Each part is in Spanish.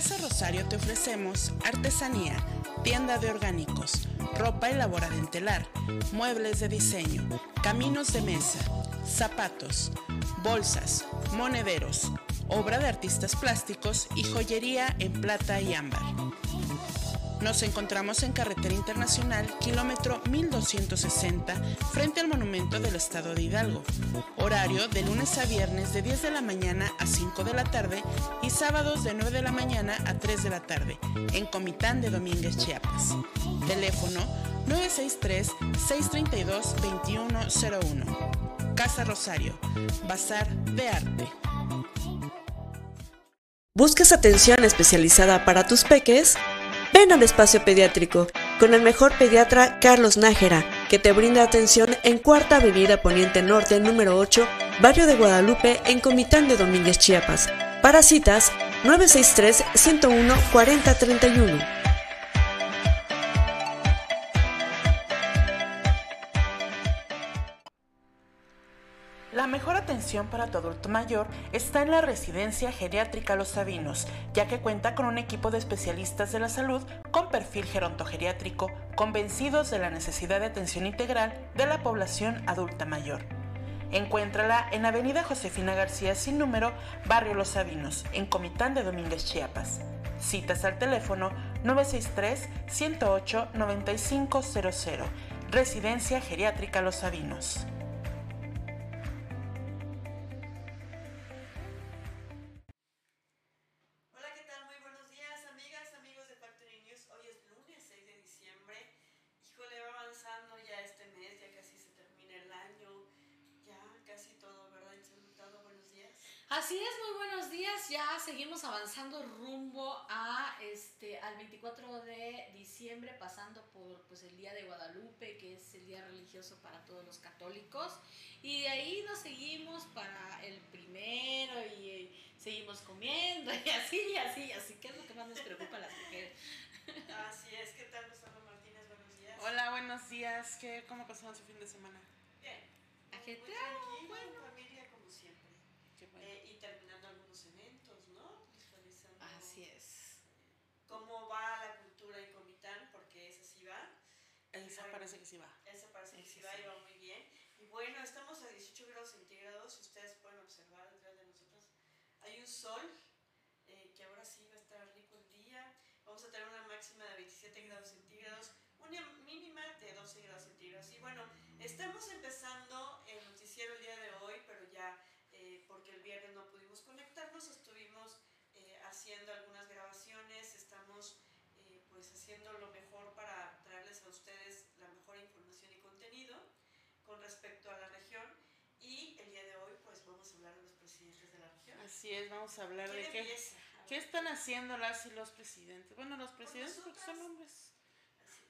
Casa Rosario te ofrecemos artesanía, tienda de orgánicos, ropa elaborada en telar, muebles de diseño, caminos de mesa, zapatos, bolsas, monederos, obra de artistas plásticos y joyería en plata y ámbar. Nos encontramos en Carretera Internacional, kilómetro 1260, frente al Monumento del Estado de Hidalgo. Horario de lunes a viernes de 10 de la mañana a 5 de la tarde y sábados de 9 de la mañana a 3 de la tarde, en Comitán de Domínguez, Chiapas. Teléfono 963-632-2101. Casa Rosario, Bazar de Arte. ¿Buscas atención especializada para tus peques? Ven al espacio pediátrico con el mejor pediatra Carlos Nájera, que te brinda atención en Cuarta Avenida Poniente Norte número 8, Barrio de Guadalupe, en Comitán de Domínguez, Chiapas. Para citas, 963 101 4031. Para tu adulto mayor está en la residencia geriátrica Los Sabinos, ya que cuenta con un equipo de especialistas de la salud con perfil gerontogeriátrico, convencidos de la necesidad de atención integral de la población adulta mayor. Encuéntrala en Avenida Josefina García sin número, Barrio Los Sabinos, en Comitán de Domínguez, Chiapas. Citas al teléfono 963-108-9500. Residencia Geriátrica Los Sabinos. Así es, muy buenos días. Ya seguimos avanzando rumbo a este al 24 de diciembre, pasando por pues el día de Guadalupe, que es el día religioso para todos los católicos, y de ahí nos seguimos para el primero y eh, seguimos comiendo y así y así y así, que es lo que más nos preocupa a las mujeres. Así es, ¿qué tal, Gustavo Martínez? Buenos días. Hola, buenos días. ¿Qué, ¿Cómo pasaron su fin de semana? Bien. Muy Ajetreado, tranquilo, bueno. en familia, como siempre. Qué bueno. Eh, y terminando algunos eventos, ¿no? Visualizando Así es. Cómo va la cultura en Comitán, porque esa sí va. Esa Bueno. parece que sí va. Esa parece que Ese sí va sí. y va muy bien. Y bueno, estamos a 18 grados centígrados. Si ustedes pueden observar detrás de nosotros, hay un sol eh, que ahora sí va a estar rico el día. Vamos a tener una máxima de 27 grados centígrados, una mínima de 12 grados centígrados. Y bueno, estamos empezando el noticiero el día de hoy, pero ya eh, porque el viernes no pudimos conectarnos, estuvimos eh, haciendo algunas grabaciones, estamos eh, pues haciendo lo mejor para traerles a ustedes la mejor información y contenido con respecto a la región y el día de hoy pues vamos a hablar de los presidentes de la región. Así es, vamos a hablar de ¿Quién qué? A qué ver, están haciendo las y los presidentes. Bueno, los presidentes porque son hombres.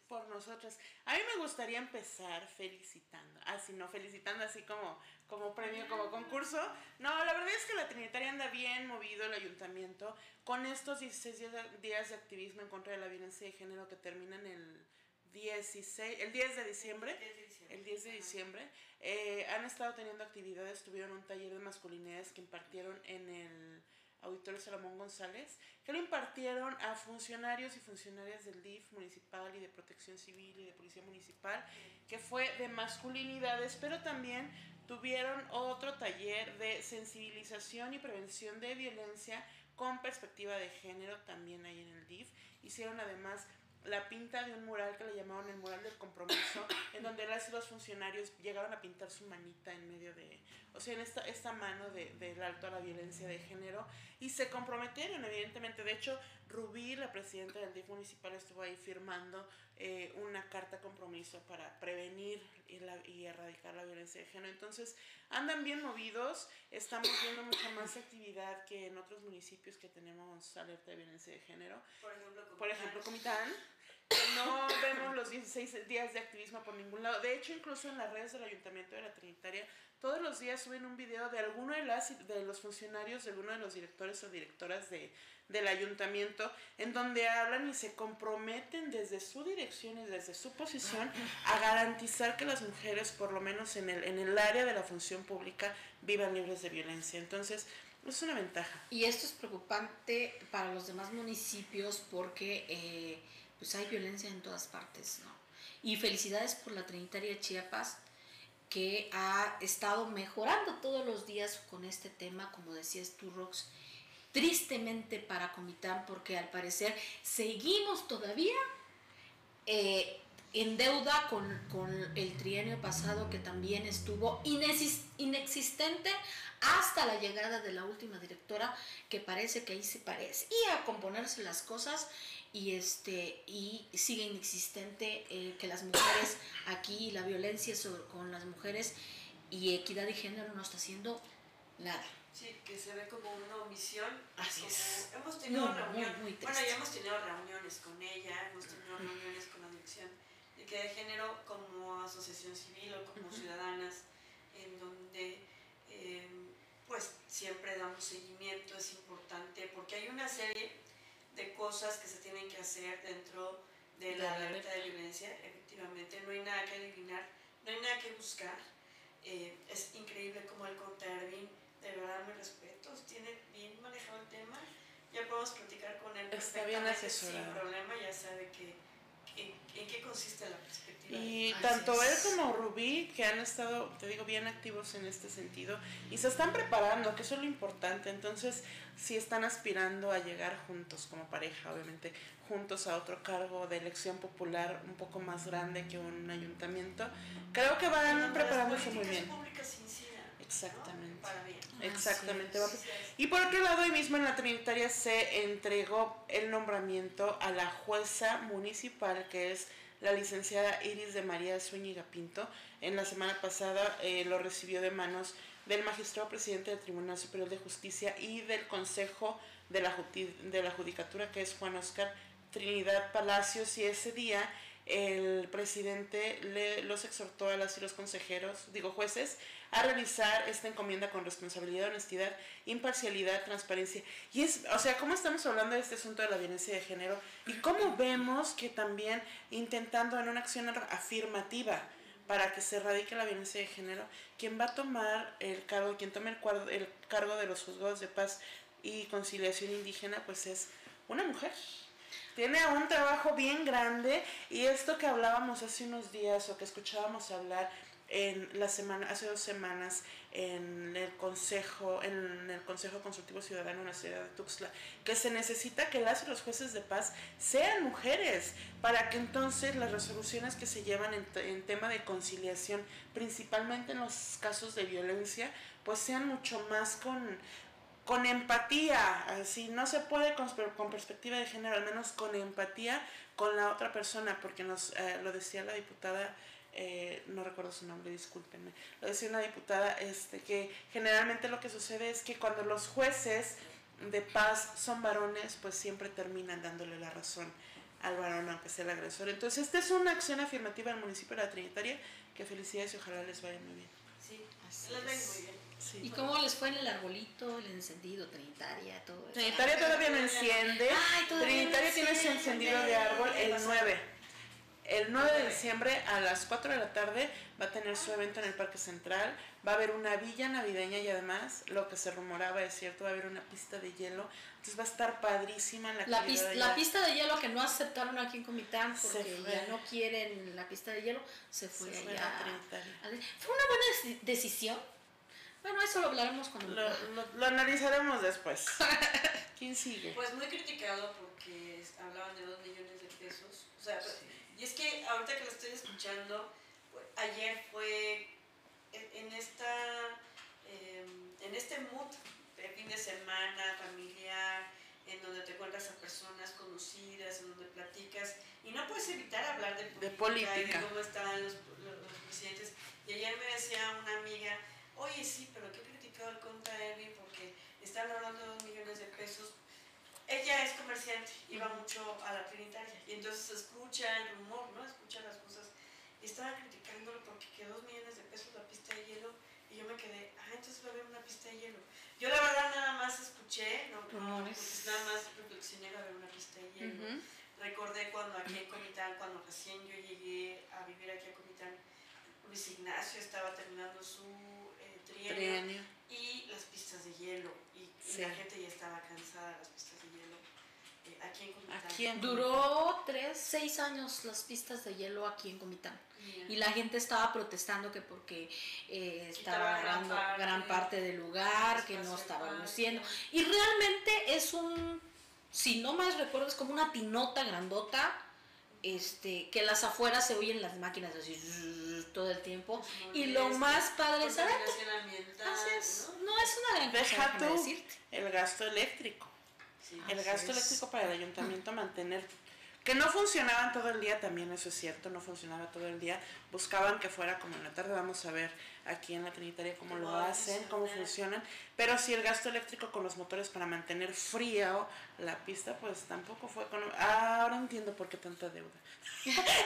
Por nosotras. A mí me gustaría empezar felicitando. Así, no, felicitando así como, como premio, como concurso. No, la verdad es que la Trinitaria anda bien movido el ayuntamiento con estos 16 días de, días de activismo en contra de la violencia de género que terminan el 16, el 10 de diciembre. 10 de diciembre. El 10 de diciembre. Eh, han estado teniendo actividades, tuvieron un taller de masculinidades que impartieron en el Auditorio Salomón González, que lo impartieron a funcionarios y funcionarias del DIF municipal y de protección civil y de policía municipal, que fue de masculinidades, pero también tuvieron otro taller de sensibilización y prevención de violencia con perspectiva de género también ahí en el DIF. Hicieron además la pinta de un mural que le llamaron el mural del compromiso, en donde las los funcionarios llegaron a pintar su manita en medio de, o sea, en esta, esta mano de- del alto a la violencia de género, y se comprometieron, evidentemente. De hecho, Rubí, la presidenta del DIF municipal, estuvo ahí firmando eh, una carta compromiso para prevenir y, la- y erradicar la violencia de género. Entonces, andan bien movidos, estamos viendo mucha más actividad que en otros municipios que tenemos alerta de violencia de género. Por ejemplo, Por Comitán. ejemplo, Comitán, no vemos los 16 días de activismo por ningún lado. De hecho, incluso en las redes del Ayuntamiento de la Trinitaria, todos los días suben un video de alguno de, las, de los funcionarios, de alguno de los directores o directoras de, del ayuntamiento, en donde hablan y se comprometen desde su dirección y desde su posición a garantizar que las mujeres, por lo menos en el, en el área de la función pública, vivan libres de violencia. Entonces, Es una ventaja. Y esto es preocupante para los demás municipios porque eh, pues hay violencia en todas partes, ¿no? Y felicidades por la Trinitaria Chiapas que ha estado mejorando todos los días con este tema, como decías tú, Rox, tristemente para Comitán, porque al parecer seguimos todavía eh, en deuda con, con, el trienio pasado que también estuvo inexistente hasta la llegada de la última directora que parece que ahí se parece y a componerse las cosas y este y sigue inexistente eh, que las mujeres aquí la violencia sobre, con las mujeres y equidad de género no está haciendo nada Sí, que se ve como una omisión. Así es. Hemos tenido reuniones, bueno, ya hemos tenido reuniones con ella, hemos tenido reuniones con la dirección de que de género como asociación civil o como ciudadanas, en donde eh, pues siempre damos seguimiento, es importante, porque hay una serie de cosas que se tienen que hacer dentro de la alerta de violencia, efectivamente, no hay nada que adivinar, no hay nada que buscar. Eh, es increíble como el Contervin de verdad mis respetos, tiene bien manejado el tema, ya podemos platicar con él Está bien asesorado. sin problema, ya sabe que, en, qué consiste la perspectiva. Y tanto él como Rubí, que han estado, te digo, bien activos en este sentido, y se están preparando, que eso es lo importante, entonces sí están aspirando a llegar juntos como pareja, obviamente, juntos a otro cargo de elección popular un poco más grande que un ayuntamiento. Creo que van preparándose muy bien. Públicas Exactamente. ¿no? Para bien. Exactamente. Y por otro lado, hoy mismo en la Trinitaria se entregó el nombramiento a la jueza municipal, que es la licenciada Iris de María Zúñiga Pinto. En la semana pasada eh, lo recibió de manos del magistrado presidente del Tribunal Superior de Justicia y del Consejo de la, de la Judicatura, que es Juan Oscar Trinidad Palacios, y ese día el presidente le, los exhortó a las y los consejeros, digo jueces, a realizar esta encomienda con responsabilidad, honestidad, imparcialidad, transparencia. Y es, o sea, cómo estamos hablando de este asunto de la violencia de género y cómo vemos que también intentando en una acción afirmativa para que se erradique la violencia de género, quien va a tomar el cargo, quien tome el, el cargo de los juzgados de paz y conciliación indígena, pues es una mujer. Tiene un trabajo bien grande y esto que hablábamos hace unos días o que escuchábamos hablar en la semana, hace dos semanas en el Consejo, en el Consejo Consultivo Ciudadano en la ciudad de Tuxtla, que se necesita que las los jueces de paz sean mujeres para que entonces las resoluciones que se llevan en, en tema de conciliación, principalmente en los casos de violencia, pues sean mucho más con, con empatía, así no se puede con, con, perspectiva de género, al menos con empatía con la otra persona, porque nos eh, lo decía la diputada eh, no recuerdo su nombre, discúlpenme, lo decía una diputada, este, que generalmente lo que sucede es que cuando los jueces de paz son varones, pues siempre terminan dándole la razón al varón, aunque sea el agresor. Entonces, esta es una acción afirmativa del municipio de la Trinitaria, que felicidades y ojalá les vaya muy bien. Sí, les vaya muy bien. Sí. ¿Y cómo les fue en el arbolito, el encendido, Trinitaria, todo eso? Trinitaria todavía no enciende. Ay, todavía Trinitaria no tiene su encendido de árbol el 9. El 9 de diciembre a las 4 de la tarde va a tener su evento en el Parque Central. Va a haber una villa navideña y además, lo que se rumoraba es cierto, va a haber una pista de hielo. Entonces va a estar padrísima la, La, pis- allá. la pista de hielo que no aceptaron aquí en Comitán Se porque ya no quieren la pista de hielo, se Se fue fue allá. a. Fue una buena deci- decisión. Bueno, eso lo hablaremos cuando Lo, lo- lo analizaremos después. ¿Quién sigue? Pues muy criticado porque hablaban de 2 millones de pesos. O sea, y es que ahorita que lo estoy escuchando, pues, ayer fue en, en esta eh, en este mood de fin de semana, familiar, en donde te encuentras a personas conocidas, en donde platicas, y no puedes evitar hablar de política, y política. de cómo estaban los, los, los presidentes. Y ayer me decía una amiga, oye sí, pero qué criticado el contra Erwin porque están hablando de dos millones de pesos. Ella es comerciante, iba mucho a la Trinitaria, y entonces escucha el rumor, ¿no? Escucha las cosas. Y estaba criticándolo porque quedó dos millones de pesos la pista de hielo, y yo me quedé, ah, entonces va a haber una pista de hielo. Yo la verdad nada más escuché, no, no pues nada más reflexioné, va a haber una pista de hielo. Ujú. Recordé cuando aquí en Comitán, cuando recién yo llegué a vivir aquí a Comitán, Luis Ignacio estaba terminando su trienio Trienio. y las pistas de hielo. Y la gente ya estaba cansada de las pistas de hielo. eh, aquí en Comitán. Aquí en Duró tres, seis años las pistas de hielo aquí en Comitán. Y la gente estaba protestando que porque eh, estaba gran agarrando parte, gran parte del lugar, que no estaba luciendo. Y realmente es un, si no más recuerdo, es como una tinota grandota, este, que las afueras se oyen las máquinas así zzzz, todo el tiempo. Y lo más padre Así es. ¿no? No es una gran Deja tú decirte. el gasto eléctrico. Sí. El gasto es. eléctrico para el ayuntamiento mantener que no funcionaban todo el día también eso es cierto no funcionaba todo el día buscaban que fuera como en la tarde vamos a ver aquí en la Trinitaria cómo lo Cómo hacen cómo funcionan pero si el gasto eléctrico con los motores para mantener frío la pista pues tampoco fue económico Ah, ahora entiendo por qué tanta deuda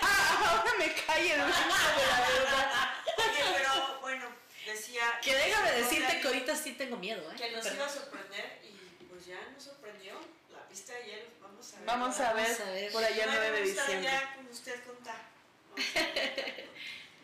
Ah, ahora me cae el uso de la deuda Oye, pero bueno, decía... Que déjame decirte que ahorita sí tengo miedo, ¿eh? Que nos Perdón. iba a sorprender y pues ya nos sorprendió pista de hielo. Vamos a ver. vamos a ver, Vamos a ver. por allá Me 9 de diciembre ya con usted contar.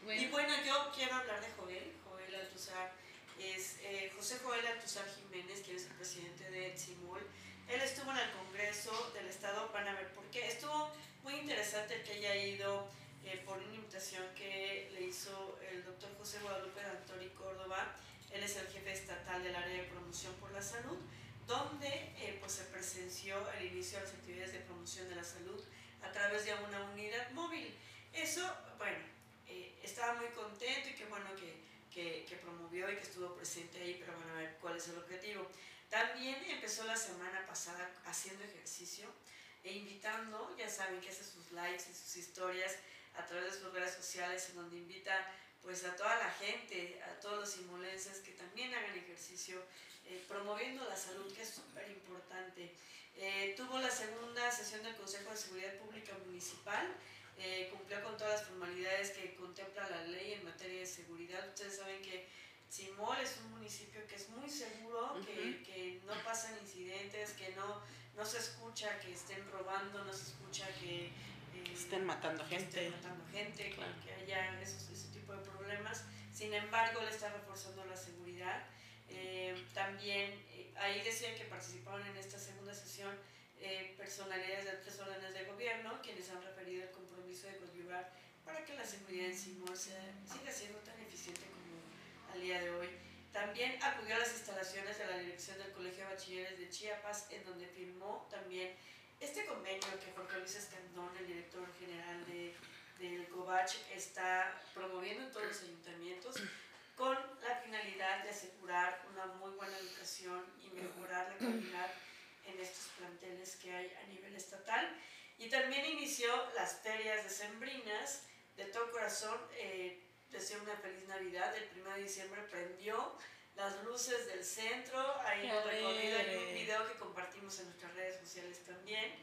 Bueno. Y bueno, yo quiero hablar de Joel, Joel Altuzar. Es eh, José Joel Altuzar Jiménez, quien es el presidente de Etzimul. Él estuvo en el Congreso del Estado, van a ver por qué. Estuvo muy interesante el que haya ido eh, por una invitación que le hizo el doctor José Guadalupe Dantori Córdoba. Él es el jefe estatal del área de promoción por la salud, donde eh, pues se presenció el inicio de las actividades de promoción de la salud a través de una unidad móvil. Eso, bueno, eh, estaba muy contento y qué bueno que, que, que promovió y que estuvo presente ahí, pero bueno, a ver cuál es el objetivo. También empezó la semana pasada haciendo ejercicio e invitando, ya saben que hace sus likes y sus historias a través de sus redes sociales, en donde invita pues a toda la gente, a todos los simulenses que también hagan ejercicio, eh, promoviendo la salud, que es súper importante. Eh, tuvo la segunda sesión del Consejo de Seguridad Pública Municipal, eh, cumplió con todas las formalidades que contempla la ley en materia de seguridad. Ustedes saben que Simol es un municipio que es muy seguro, que, que no pasan incidentes, que no, no se escucha que estén robando, no se escucha que eh, estén matando gente estén matando gente, que- Claro. que, haya esos- tipo de problemas. Sin embargo, él está reforzando la seguridad. Eh, también eh, ahí decía que participaron en esta segunda sesión eh, personalidades de tres órdenes de gobierno, quienes han referido el compromiso de coadyuvar para que la seguridad en Simón siga siendo tan eficiente como al día de hoy. También acudió a las instalaciones de la dirección del Colegio de Bachilleres de Chiapas, en donde firmó también este convenio que Jorge Luis Escandón, el director general de, del COVACH, está promoviendo en todos los ayuntamientos con la finalidad de asegurar una muy buena educación y mejorar la calidad en estos planteles que hay a nivel estatal. Y también inició las ferias decembrinas de todo corazón. Eh, deseo una feliz Navidad. El 1 de diciembre prendió las luces del centro. El ¡Qué recorrido hay un video que compartimos en nuestras redes sociales también,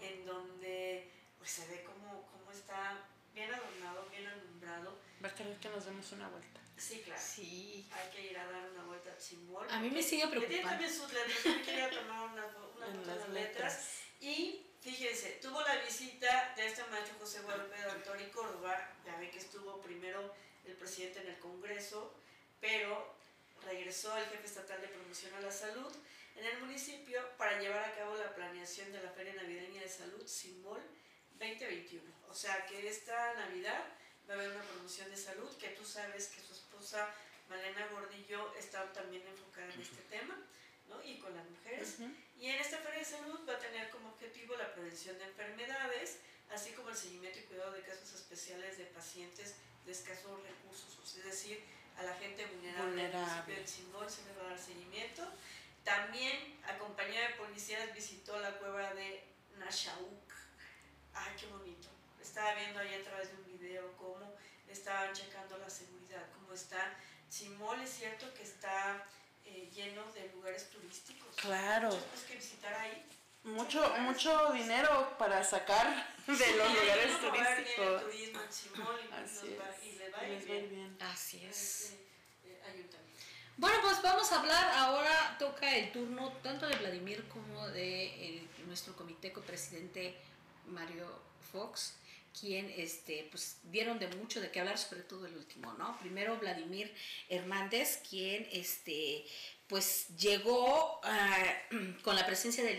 en donde pues, se ve cómo, cómo está bien adornado, bien alumbrado. va a querer que nos demos una vuelta Sí, claro. Sí. Hay que ir a dar una vuelta a Chimol. A mí me sigue Que tiene preocupando. también sus letras. Yo me quería tomar una, una en foto de las letras. letras Y fíjense, tuvo la visita de este maestro José Guadalupe de Antori Córdoba. Ya ven que estuvo primero el presidente en el Congreso, pero regresó el jefe estatal de promoción a la salud en el municipio para llevar a cabo la planeación de la Feria Navideña de Salud Simol 2021. O sea que esta Navidad va a haber una promoción de salud que tú sabes que su esposa Malena Gordillo está también enfocada en este tema, ¿no? Y con las mujeres. Ujú. Y en esta Feria de Salud va a tener como objetivo la prevención de enfermedades, así como el seguimiento y cuidado de casos especiales de pacientes de escasos recursos, es decir, a la gente vulnerable. del Vulnerable. municipio de Simón se le va a dar seguimiento. También, acompañada de policías, visitó la cueva de Nashauk. Ay, qué bonito. Estaba viendo ahí a través de un video cómo estaban checando la seguridad, cómo está. Simón es cierto que está eh, lleno de lugares turísticos. Claro. Muchas cosas que visitar ahí. mucho mucho dinero para sacar de los lugares El turísticos turismo en Simón y, Así va- es. y va Les bien. bien. Así es. este, eh, ayuntamiento. Bueno, pues vamos a hablar ahora, toca el turno tanto de Vladimir como de el- nuestro comité copresidente Mario Fox, quien este, pues, dieron de mucho de qué hablar, sobre todo el último, ¿no? Primero Vladimir Hernández, quien este, pues llegó ah, con la presencia del,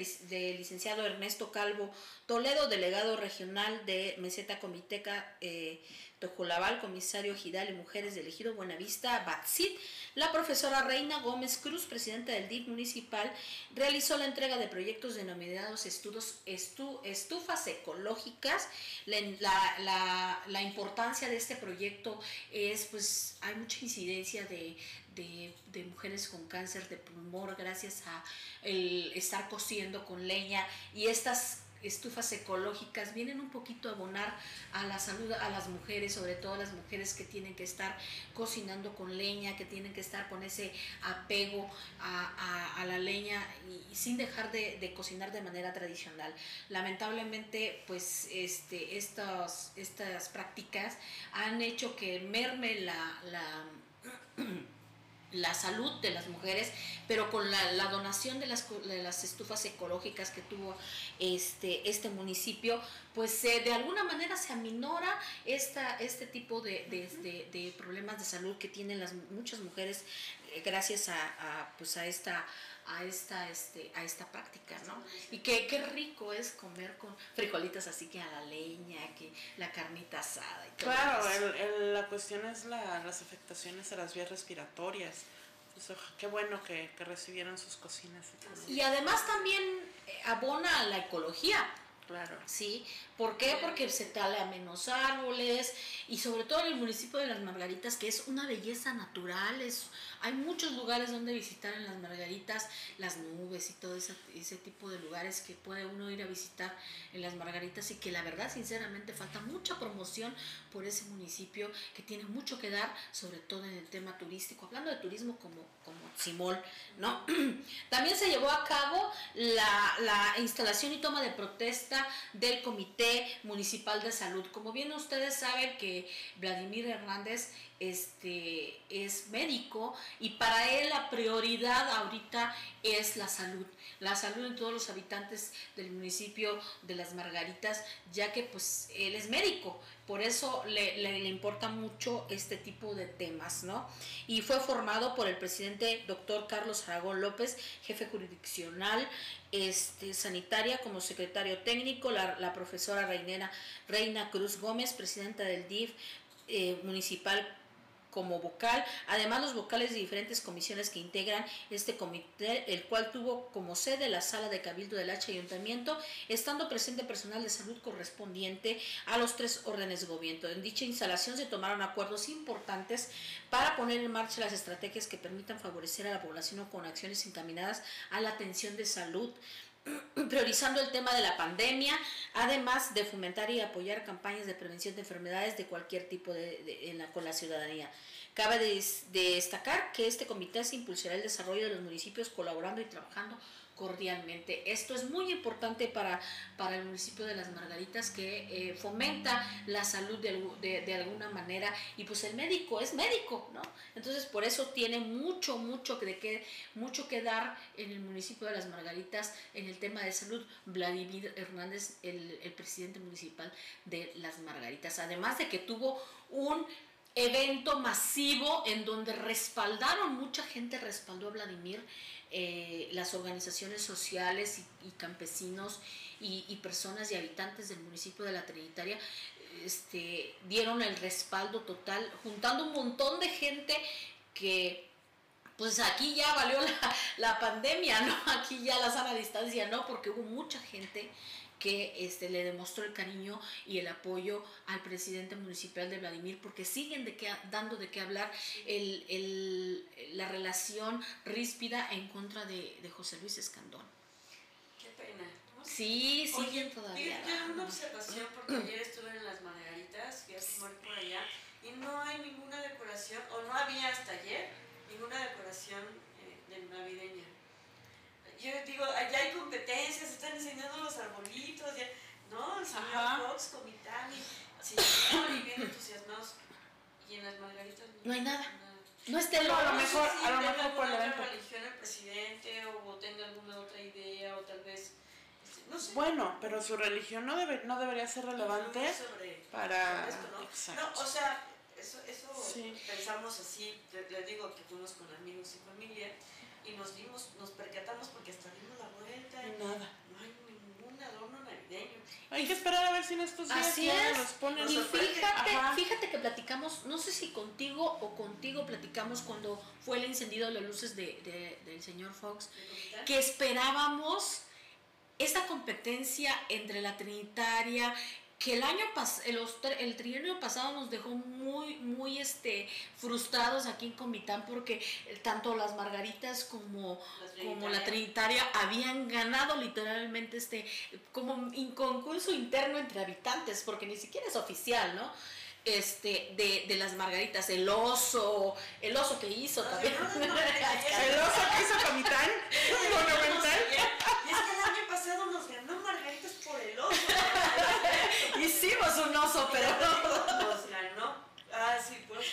licenciado Ernesto Calvo Toledo, delegado regional de Meseta Comiteca eh, Tojolabal, comisario Gidal y Mujeres del Ejido Buenavista, Batsit, la profesora Reina Gómez Cruz, presidenta del DIF municipal, realizó la entrega de proyectos denominados estufas ecológicas. La, importancia de este proyecto es, pues, hay mucha incidencia de, de, mujeres con cáncer de pulmón gracias a el estar cociendo con leña y estas estufas ecológicas vienen un poquito a abonar a la salud a las mujeres, sobre todo a las mujeres que tienen que estar cocinando con leña, que tienen que estar con ese apego a, la leña y, sin dejar de, cocinar de manera tradicional. Lamentablemente, pues este, estas, estas prácticas han hecho que merme la la salud de las mujeres, pero con la, donación de las, de las, estufas ecológicas que tuvo este, este municipio, pues de alguna manera se aminora esta, este tipo de, de, problemas de salud que tienen las muchas mujeres eh, gracias a, pues a esta a esta este a esta práctica no y qué, qué rico es comer con frijolitas así que a la leña que la carnita asada y todo claro el, la cuestión es la, las afectaciones a las vías respiratorias. Qué bueno que, que recibieron sus cocinas y, y además también eh, abona a la ecología Claro. ¿Sí? ¿Por qué? Porque se tala menos árboles y sobre todo en el municipio de Las Margaritas, que es una belleza natural, es hay muchos lugares donde visitar en las Margaritas, las nubes y todo ese, ese tipo de lugares que puede uno ir a visitar en las Margaritas y que la verdad, sinceramente, falta mucha promoción por ese municipio que tiene mucho que dar, sobre todo en el tema turístico. Hablando de turismo como, como Simol, ¿no? También se llevó a cabo la, la instalación y toma de protesta del Comité Municipal de Salud. Como bien ustedes saben que Vladimir Hernández este, es médico y para él la prioridad ahorita es la salud, la salud de todos los habitantes del municipio de Las Margaritas, ya que pues él es médico, por eso le, le, importa mucho este tipo de temas, ¿no? Y fue formado por el presidente doctor Carlos Aragón López, jefe jurisdiccional este, sanitaria como secretario técnico, la, la profesora Reinera, Reina Cruz Gómez, presidenta del DIF eh, municipal como vocal, además los vocales de diferentes comisiones que integran este comité, el cual tuvo como sede la sala de cabildo del H Ayuntamiento, estando presente personal de salud correspondiente a los tres órdenes de gobierno. En dicha instalación se tomaron acuerdos importantes para poner en marcha las estrategias que permitan favorecer a la población con acciones encaminadas a la atención de salud priorizando el tema de la pandemia, además de fomentar y apoyar campañas de prevención de enfermedades de cualquier tipo de, la, con la ciudadanía. Cabe destacar que este comité se impulsará el desarrollo de los municipios colaborando y trabajando cordialmente. Esto es muy importante para, para el municipio de Las Margaritas que eh, fomenta la salud de, de, alguna manera y pues el médico es médico, ¿no? Entonces por eso tiene mucho, mucho que, mucho que dar en el municipio de Las Margaritas en el tema de salud. Vladimir Hernández, el, el presidente municipal de Las Margaritas. Además de que tuvo un evento masivo en donde respaldaron, mucha gente respaldó a Vladimir eh, las organizaciones sociales y, campesinos y, personas y habitantes del municipio de La Trinitaria este, dieron el respaldo total, juntando un montón de gente que pues aquí ya valió la, la pandemia, ¿no? Aquí ya la sana distancia, ¿no? Porque hubo mucha gente que este, le demostró el cariño y el apoyo al presidente municipal de Vladimir, porque siguen de que, dando de qué hablar el, el, la relación ríspida en contra de, de, José Luis Escandón. Qué pena. Sí, siguen todavía. Yo una observación porque ayer estuve en las Margaritas, fui a fumar por allá, y no hay ninguna decoración, o no había hasta ayer, ninguna decoración eh, de navideña yo digo, allá hay competencias, están enseñando los arbolitos, ya, ¿no? El señor Fox, Comitani, así, y bien entusiasmados. Y en las margaritas no, hay nada. No esté lo, a lo mejor, a lo mejor por la religión el presidente o tenga alguna otra idea o tal vez este, no sé. Bueno, pero su religión no debe, no debería ser relevante para esto, ¿no? no, o sea, eso, eso pensamos así, les digo que fuimos con amigos y familia y nos nos dimos, nos percatamos porque hasta dimos la vuelta y Nada. no hay ningún adorno navideño. Hay que esperar a ver si en estos días Así ya es. los ponen. Y fíjate, Ajá. fíjate que platicamos, no sé si contigo o contigo platicamos cuando fue el encendido de las luces de, de- del señor Fox, que esperábamos esta competencia entre la Trinitaria, que el año pas el, el trienio pasado nos dejó muy, muy este, frustrados aquí en Comitán porque eh, tanto las Margaritas como, La como la Trinitaria. Habían ganado literalmente este como un concurso interno entre habitantes, porque ni siquiera es oficial, ¿no? Este, de, de las margaritas, el oso, el oso que hizo también. no, no, no, no, El oso que hizo Comitán, monumental. Y es que el año pasado nos ganó Margaritas por el oso. Hicimos un oso, pero no. Nos ganó. Ah, sí, pues.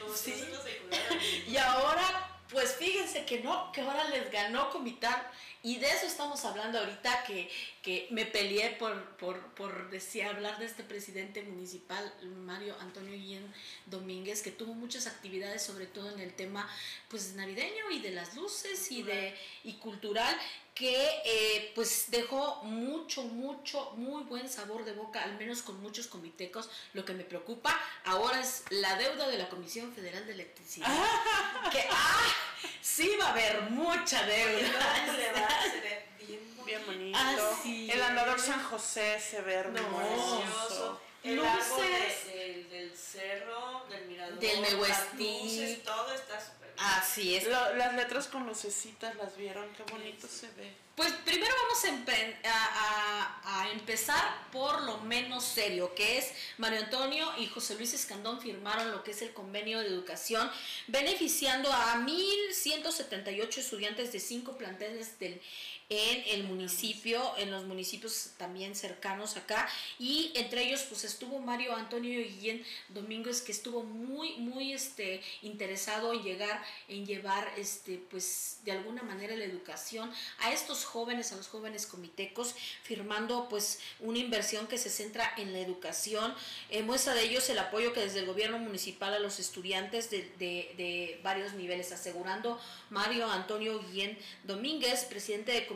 Como si Sí. Y ahora, pues fíjense que no, que ahora les ganó Comitán. Y de eso estamos hablando ahorita, que, que me peleé por, por, por decir, hablar de este presidente municipal, Mario Antonio Guillén Domínguez, que tuvo muchas actividades, sobre todo en el tema pues navideño y de las luces y, de, y cultural, que eh, pues dejó mucho, mucho, muy buen sabor de boca, al menos con muchos comitecos. Lo que me preocupa ahora es la deuda de la Comisión Federal de Electricidad. que, ah, sí va a haber mucha deuda. Se va, se ve bien bonito. Bien bonito. Ah, sí. El andador San José se ve hermoso. Precioso. El Luces. árbol de- del, del cerro, del mirador, Del las Mehuestín. luces, todo está súper bien. Así es. Lo- las letras con lucecitas las vieron, qué bonito se ve. Pues primero vamos a, empe- a- a- a empezar por lo menos serio, que es Mario Antonio y José Luis Escandón firmaron lo que es el convenio de educación, beneficiando a 1.178 estudiantes de cinco planteles del, en el municipio, en los municipios también cercanos acá, y entre ellos pues estuvo Mario Antonio Guillén Domínguez, que estuvo muy, muy este, interesado en llegar, en llevar este, pues de alguna manera la educación a estos jóvenes, a los jóvenes comitecos, firmando pues una inversión que se centra en la educación. Eh, muestra de ellos el apoyo que desde el gobierno municipal a los estudiantes de, de- de varios niveles, asegurando Mario Antonio Guillén Domínguez, presidente de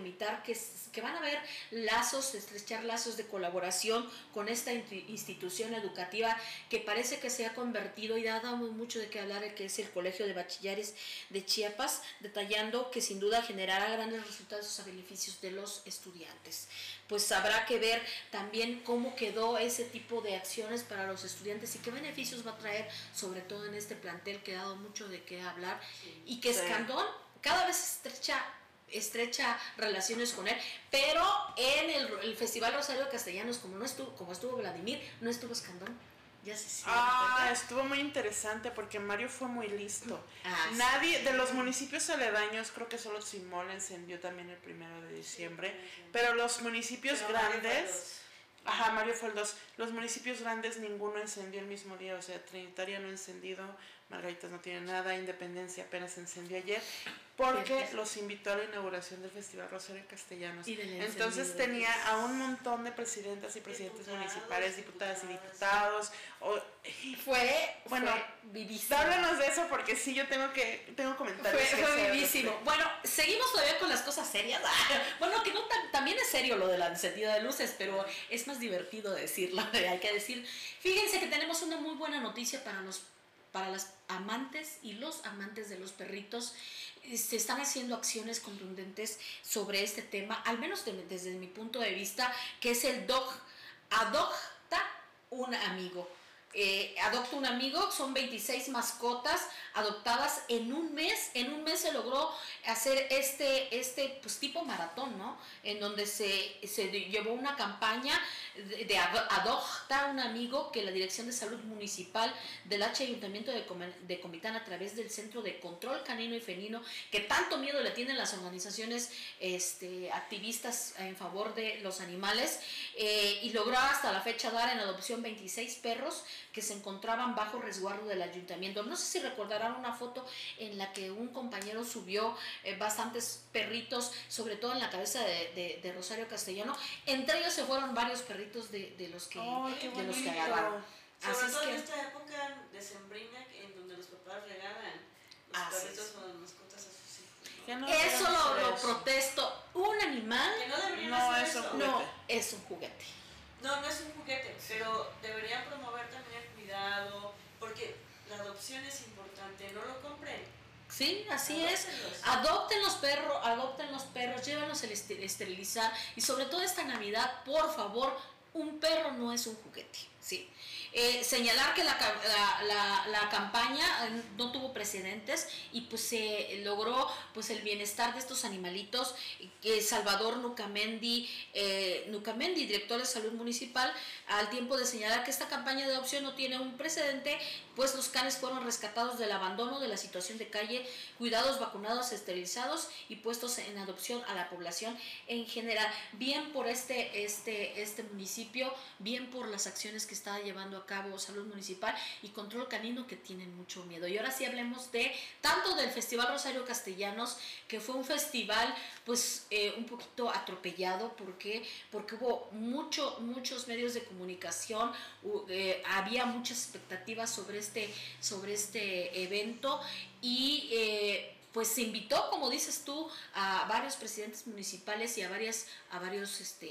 Que, que van a haber lazos, estrechar lazos de colaboración con esta institución educativa que parece que se ha convertido y ha dado mucho de qué hablar, que es el Colegio de Bachilleres de Chiapas, detallando que sin duda generará grandes resultados a beneficios de los estudiantes. Pues habrá que ver también cómo quedó ese tipo de acciones para los estudiantes y qué beneficios va a traer, sobre todo en este plantel que ha dado mucho de qué hablar y que. Escandón cada vez estrecha estrecha relaciones con él, pero en el, el Festival Rosario de Castellanos, como no estuvo, como estuvo Vladimir, no estuvo Escandón. Ya se Ah, estuvo muy interesante porque Mario fue muy listo. Ah, sí. Nadie, de los municipios aledaños, creo que solo Simón encendió también el primero de diciembre, pero los municipios Pero grandes, ajá, Mario fue el 2, los municipios grandes ninguno encendió el mismo día, o sea, Trinitaria no encendido, Margaritas no tiene nada, Independencia apenas encendió ayer, porque los invitó a la inauguración del Festival Rosario Castellanos. Entonces tenía a un montón de presidentas y presidentes Diputados, municipales, diputadas y diputados. o- Fue, Bueno, fue vivísimo. Háblanos de eso porque sí, yo tengo que tengo comentarios. Fue, vivísimo. Bueno, seguimos todavía con las cosas serias. Bueno, que no tan- también es serio lo de la encendida de luces, pero es más divertido decirlo, hay que decir. Fíjense que tenemos una muy buena noticia para los para las amantes y los amantes de los perritos. Eh, Se están haciendo acciones contundentes sobre este tema, al menos de- desde mi punto de vista, que es el dog. Adopta un amigo. Eh, adopta un amigo, son 26 mascotas adoptadas en un mes. En un mes se logró hacer este, este pues, tipo maratón, ¿no? En donde se, se llevó una campaña de, de ado- adopta un amigo que la Dirección de Salud Municipal del H Ayuntamiento de Comitán a través del Centro de Control Canino y Felino, que tanto miedo le tienen las organizaciones este, activistas en favor de los animales, eh, y logró hasta la fecha dar en adopción 26 perros que se encontraban bajo resguardo del ayuntamiento. No sé si recordarán una foto en la que un compañero subió eh, bastantes perritos, sobre todo en la cabeza de, de- de Rosario Castellano. Entre ellos se fueron varios perritos de, de los que, qué de los que agarraron. Sobre Así es todo en que- esta época decembrina en donde los papás regalan los perritos es. o las mascotas a sus hijos. ¿no? Eso lo, lo eso. protesto. Un animal Que no No, hacer eso eso. no es un juguete. No, no es un juguete, pero deberían promover también el cuidado, porque la adopción es importante, no lo compren. Sí, así es. Adopten los perros, adopten los perros, llévenlos a este- esterilizar y sobre todo esta Navidad, por favor, un perro no es un juguete, sí. Eh, señalar que la, la, la- campaña eh, no tuvo precedentes y pues se logró pues el bienestar de estos animalitos. Eh, Salvador Nucamendi, Nucamendi, director de salud municipal, al tiempo de señalar que esta campaña de adopción no tiene un precedente, pues los canes fueron rescatados del abandono, de la situación de calle, cuidados, vacunados, esterilizados y puestos en adopción a la población en general. Bien por este, este, este municipio, bien por las acciones que está llevando a cabo Salud Municipal y Control Canino que tienen mucho miedo. Y ahora sí hablemos de tanto del Festival Rosario Castellanos, que fue un festival pues eh, un poquito atropellado porque porque hubo mucho muchos medios de comunicación eh, había muchas expectativas sobre este sobre este evento y eh, pues se invitó como dices tú a varios presidentes municipales y a varias a varios este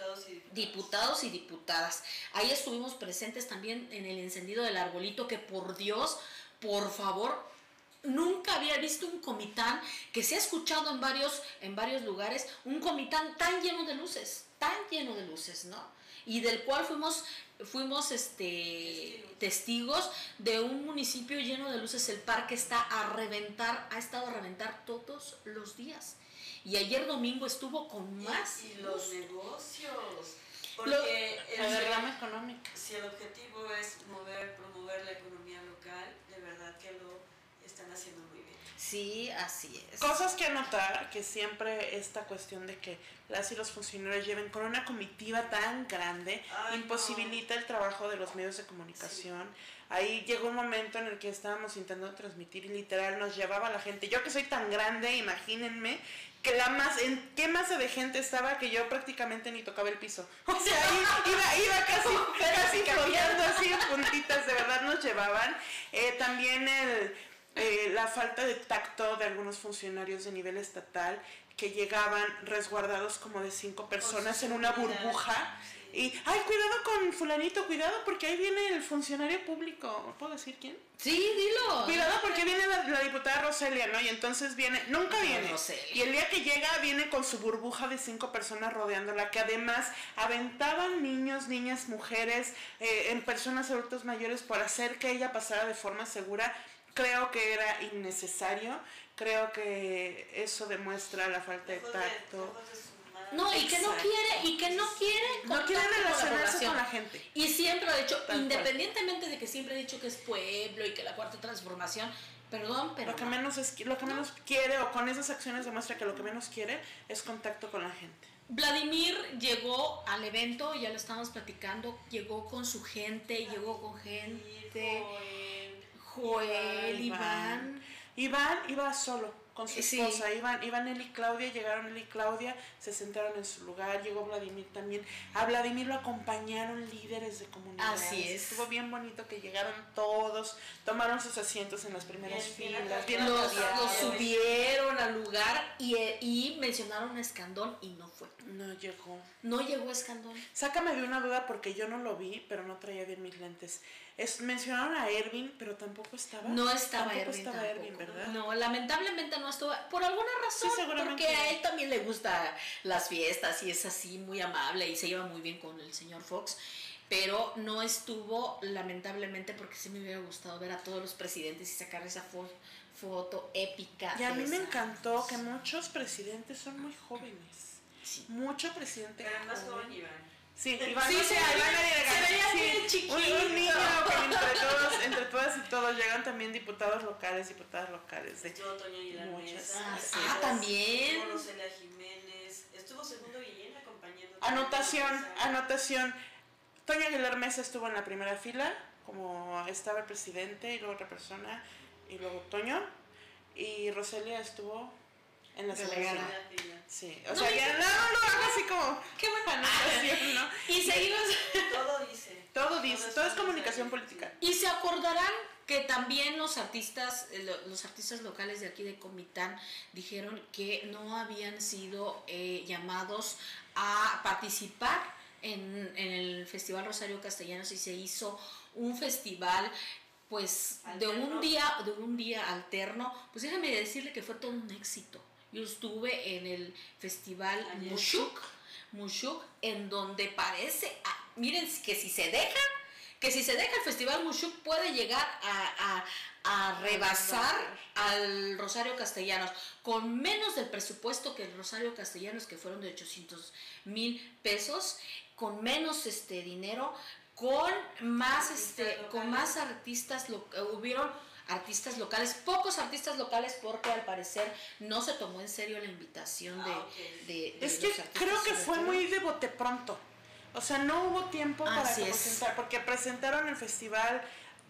Diputados y diputadas. diputados y diputadas. Ahí estuvimos presentes también en el encendido del arbolito, que por Dios, por favor, nunca había visto un comitán que se ha escuchado en varios, en varios lugares, un comitán tan lleno de luces, tan lleno de luces, ¿no? Y del cual fuimos, fuimos este, testigos de un municipio lleno de luces. El parque está a reventar, ha estado a reventar todos los días. Y ayer domingo estuvo con Y- más. Y, los luz. negocios. Porque Lo- el- La derrama económica. si el objetivo es mover, promover la economía local, de verdad que lo están haciendo muy. Sí, así es. Cosas que anotar, que siempre esta cuestión de que las y los funcionarios lleven con una comitiva tan grande Ay, imposibilita el trabajo de los medios de comunicación. Ahí llegó un momento en el que estábamos intentando transmitir y literal nos llevaba la gente. Yo que soy tan grande, imagínense que la más, en qué masa de gente estaba que yo prácticamente ni tocaba el piso. O sea, ahí iba, iba casi, casi flotando así en puntitas, de verdad nos llevaban. Eh, también el, eh, la falta de tacto de algunos funcionarios de nivel estatal que llegaban resguardados como de cinco personas en una burbuja. Y, ay, cuidado con fulanito, cuidado porque ahí viene el funcionario público. ¿Puedo decir quién? Sí, dilo. Cuidado porque viene la, la diputada Roselia, ¿no? Y entonces viene, nunca viene. Roselia. Y el día que llega viene con su burbuja de cinco personas rodeándola, que además aventaban niños, niñas, mujeres, eh, en personas adultos mayores por hacer que ella pasara de forma segura. Creo que era innecesario. Creo que eso demuestra la falta de tacto. No, y que no quiere, y que no quiere No quiere relacionarse con la gente. Y siempre ha dicho, Tal cual. independientemente de que siempre ha dicho que es pueblo y que la cuarta transformación, perdón, pero Lo que no. menos es lo que menos quiere o con esas acciones demuestra que lo que menos quiere es contacto con la gente. Vladimir llegó al evento, ya lo estábamos platicando, llegó con su gente, llegó con gente, Joel, Iván. Iván iba solo con su Sí. esposa, iban, iban él y Claudia, llegaron él y Claudia, se sentaron en su lugar, llegó Vladimir también. A Vladimir lo acompañaron líderes de comunidad. Así es. Estuvo bien bonito que llegaron todos, tomaron sus asientos en las primeras Bien, filas, bien. Los, los subieron al lugar y, y mencionaron a Escandón y no fue. No llegó. No llegó Escandón. Sácame de una duda porque yo no lo vi, pero no traía bien mis lentes. Es, mencionaron a Ervin, pero tampoco estaba. No estaba Tampoco Erwin estaba tampoco. Erwin, ¿verdad? No, lamentablemente no estuvo. Por alguna razón, Sí, seguramente. porque a él también le gusta las fiestas y es así muy amable y se lleva muy bien con el señor Fox. Pero no estuvo, lamentablemente, porque sí me hubiera gustado ver a todos los presidentes y sacar esa fo- foto épica. Y a mí me encantó que muchos presidentes son muy jóvenes. Sí. Mucho presidente Pero más joven. joven Iván. Sí, Iván, Sí, o se veía- se gana. veía Sí, bien un- chiquito. Un niño que entre todos, entre todas y todos llegan también diputados locales, diputadas locales. De, Estuvo Toño Aguilar. Mesa. Ah, ah, también. Roselia Jiménez. Estuvo Segundo Guillén acompañando. anotación, anotación. Toño Aguilar Mesa estuvo en la primera fila, como estaba el presidente y luego otra persona, y luego Toño. Y Roselia estuvo en la segunda. Sí, o No, sea, ya no, no, hago así como, Qué buena anotación, ¿no? Y seguimos. Todo dice. Todo dice, todo es comunicación política. Y se acordarán que también los artistas, eh, lo- los artistas locales de aquí de Comitán dijeron que no habían sido eh, llamados a participar en, en el Festival Rosario Castellanos y se hizo un festival pues de un día de un día alterno pues déjame decirle que fue todo un éxito yo estuve en el festival Ayer. Mushuk Mushuk en donde parece ah, miren que si se deja que si se deja el festival Mushuk puede llegar a, a- a rebasar al Rosario Castellanos. Con menos del presupuesto que el Rosario Castellanos que fueron de 800 mil pesos con menos este dinero con más Artistas este con más artistas lo, eh, hubieron artistas locales pocos artistas locales porque al parecer no se tomó en serio la invitación de, Ah, de- de Es que los artistas, creo que fue todo. muy de bote pronto. O sea, no hubo tiempo para Así presentar, porque presentaron el festival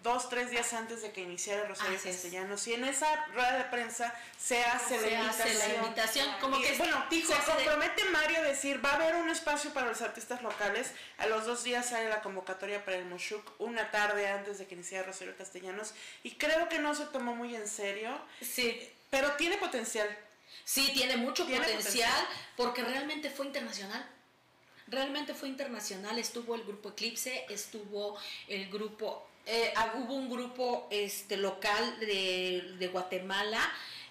dos, tres días antes de que iniciara Rosario Así es. Castellanos. Y en esa rueda de prensa se hace se la hace la invitación. como Y, que bueno, dijo de- compromete Mario a decir, va a haber un espacio para los artistas locales. A los dos días sale la convocatoria para el Moshuk, una tarde antes de que iniciara Rosario Castellanos. Y creo que no se tomó muy en serio, sí pero tiene potencial. Sí, tiene mucho Tiene potencial, potencial. porque realmente fue internacional. Realmente fue internacional. Estuvo el grupo Eclipse, estuvo el grupo, eh, ah, hubo un grupo este local de, de Guatemala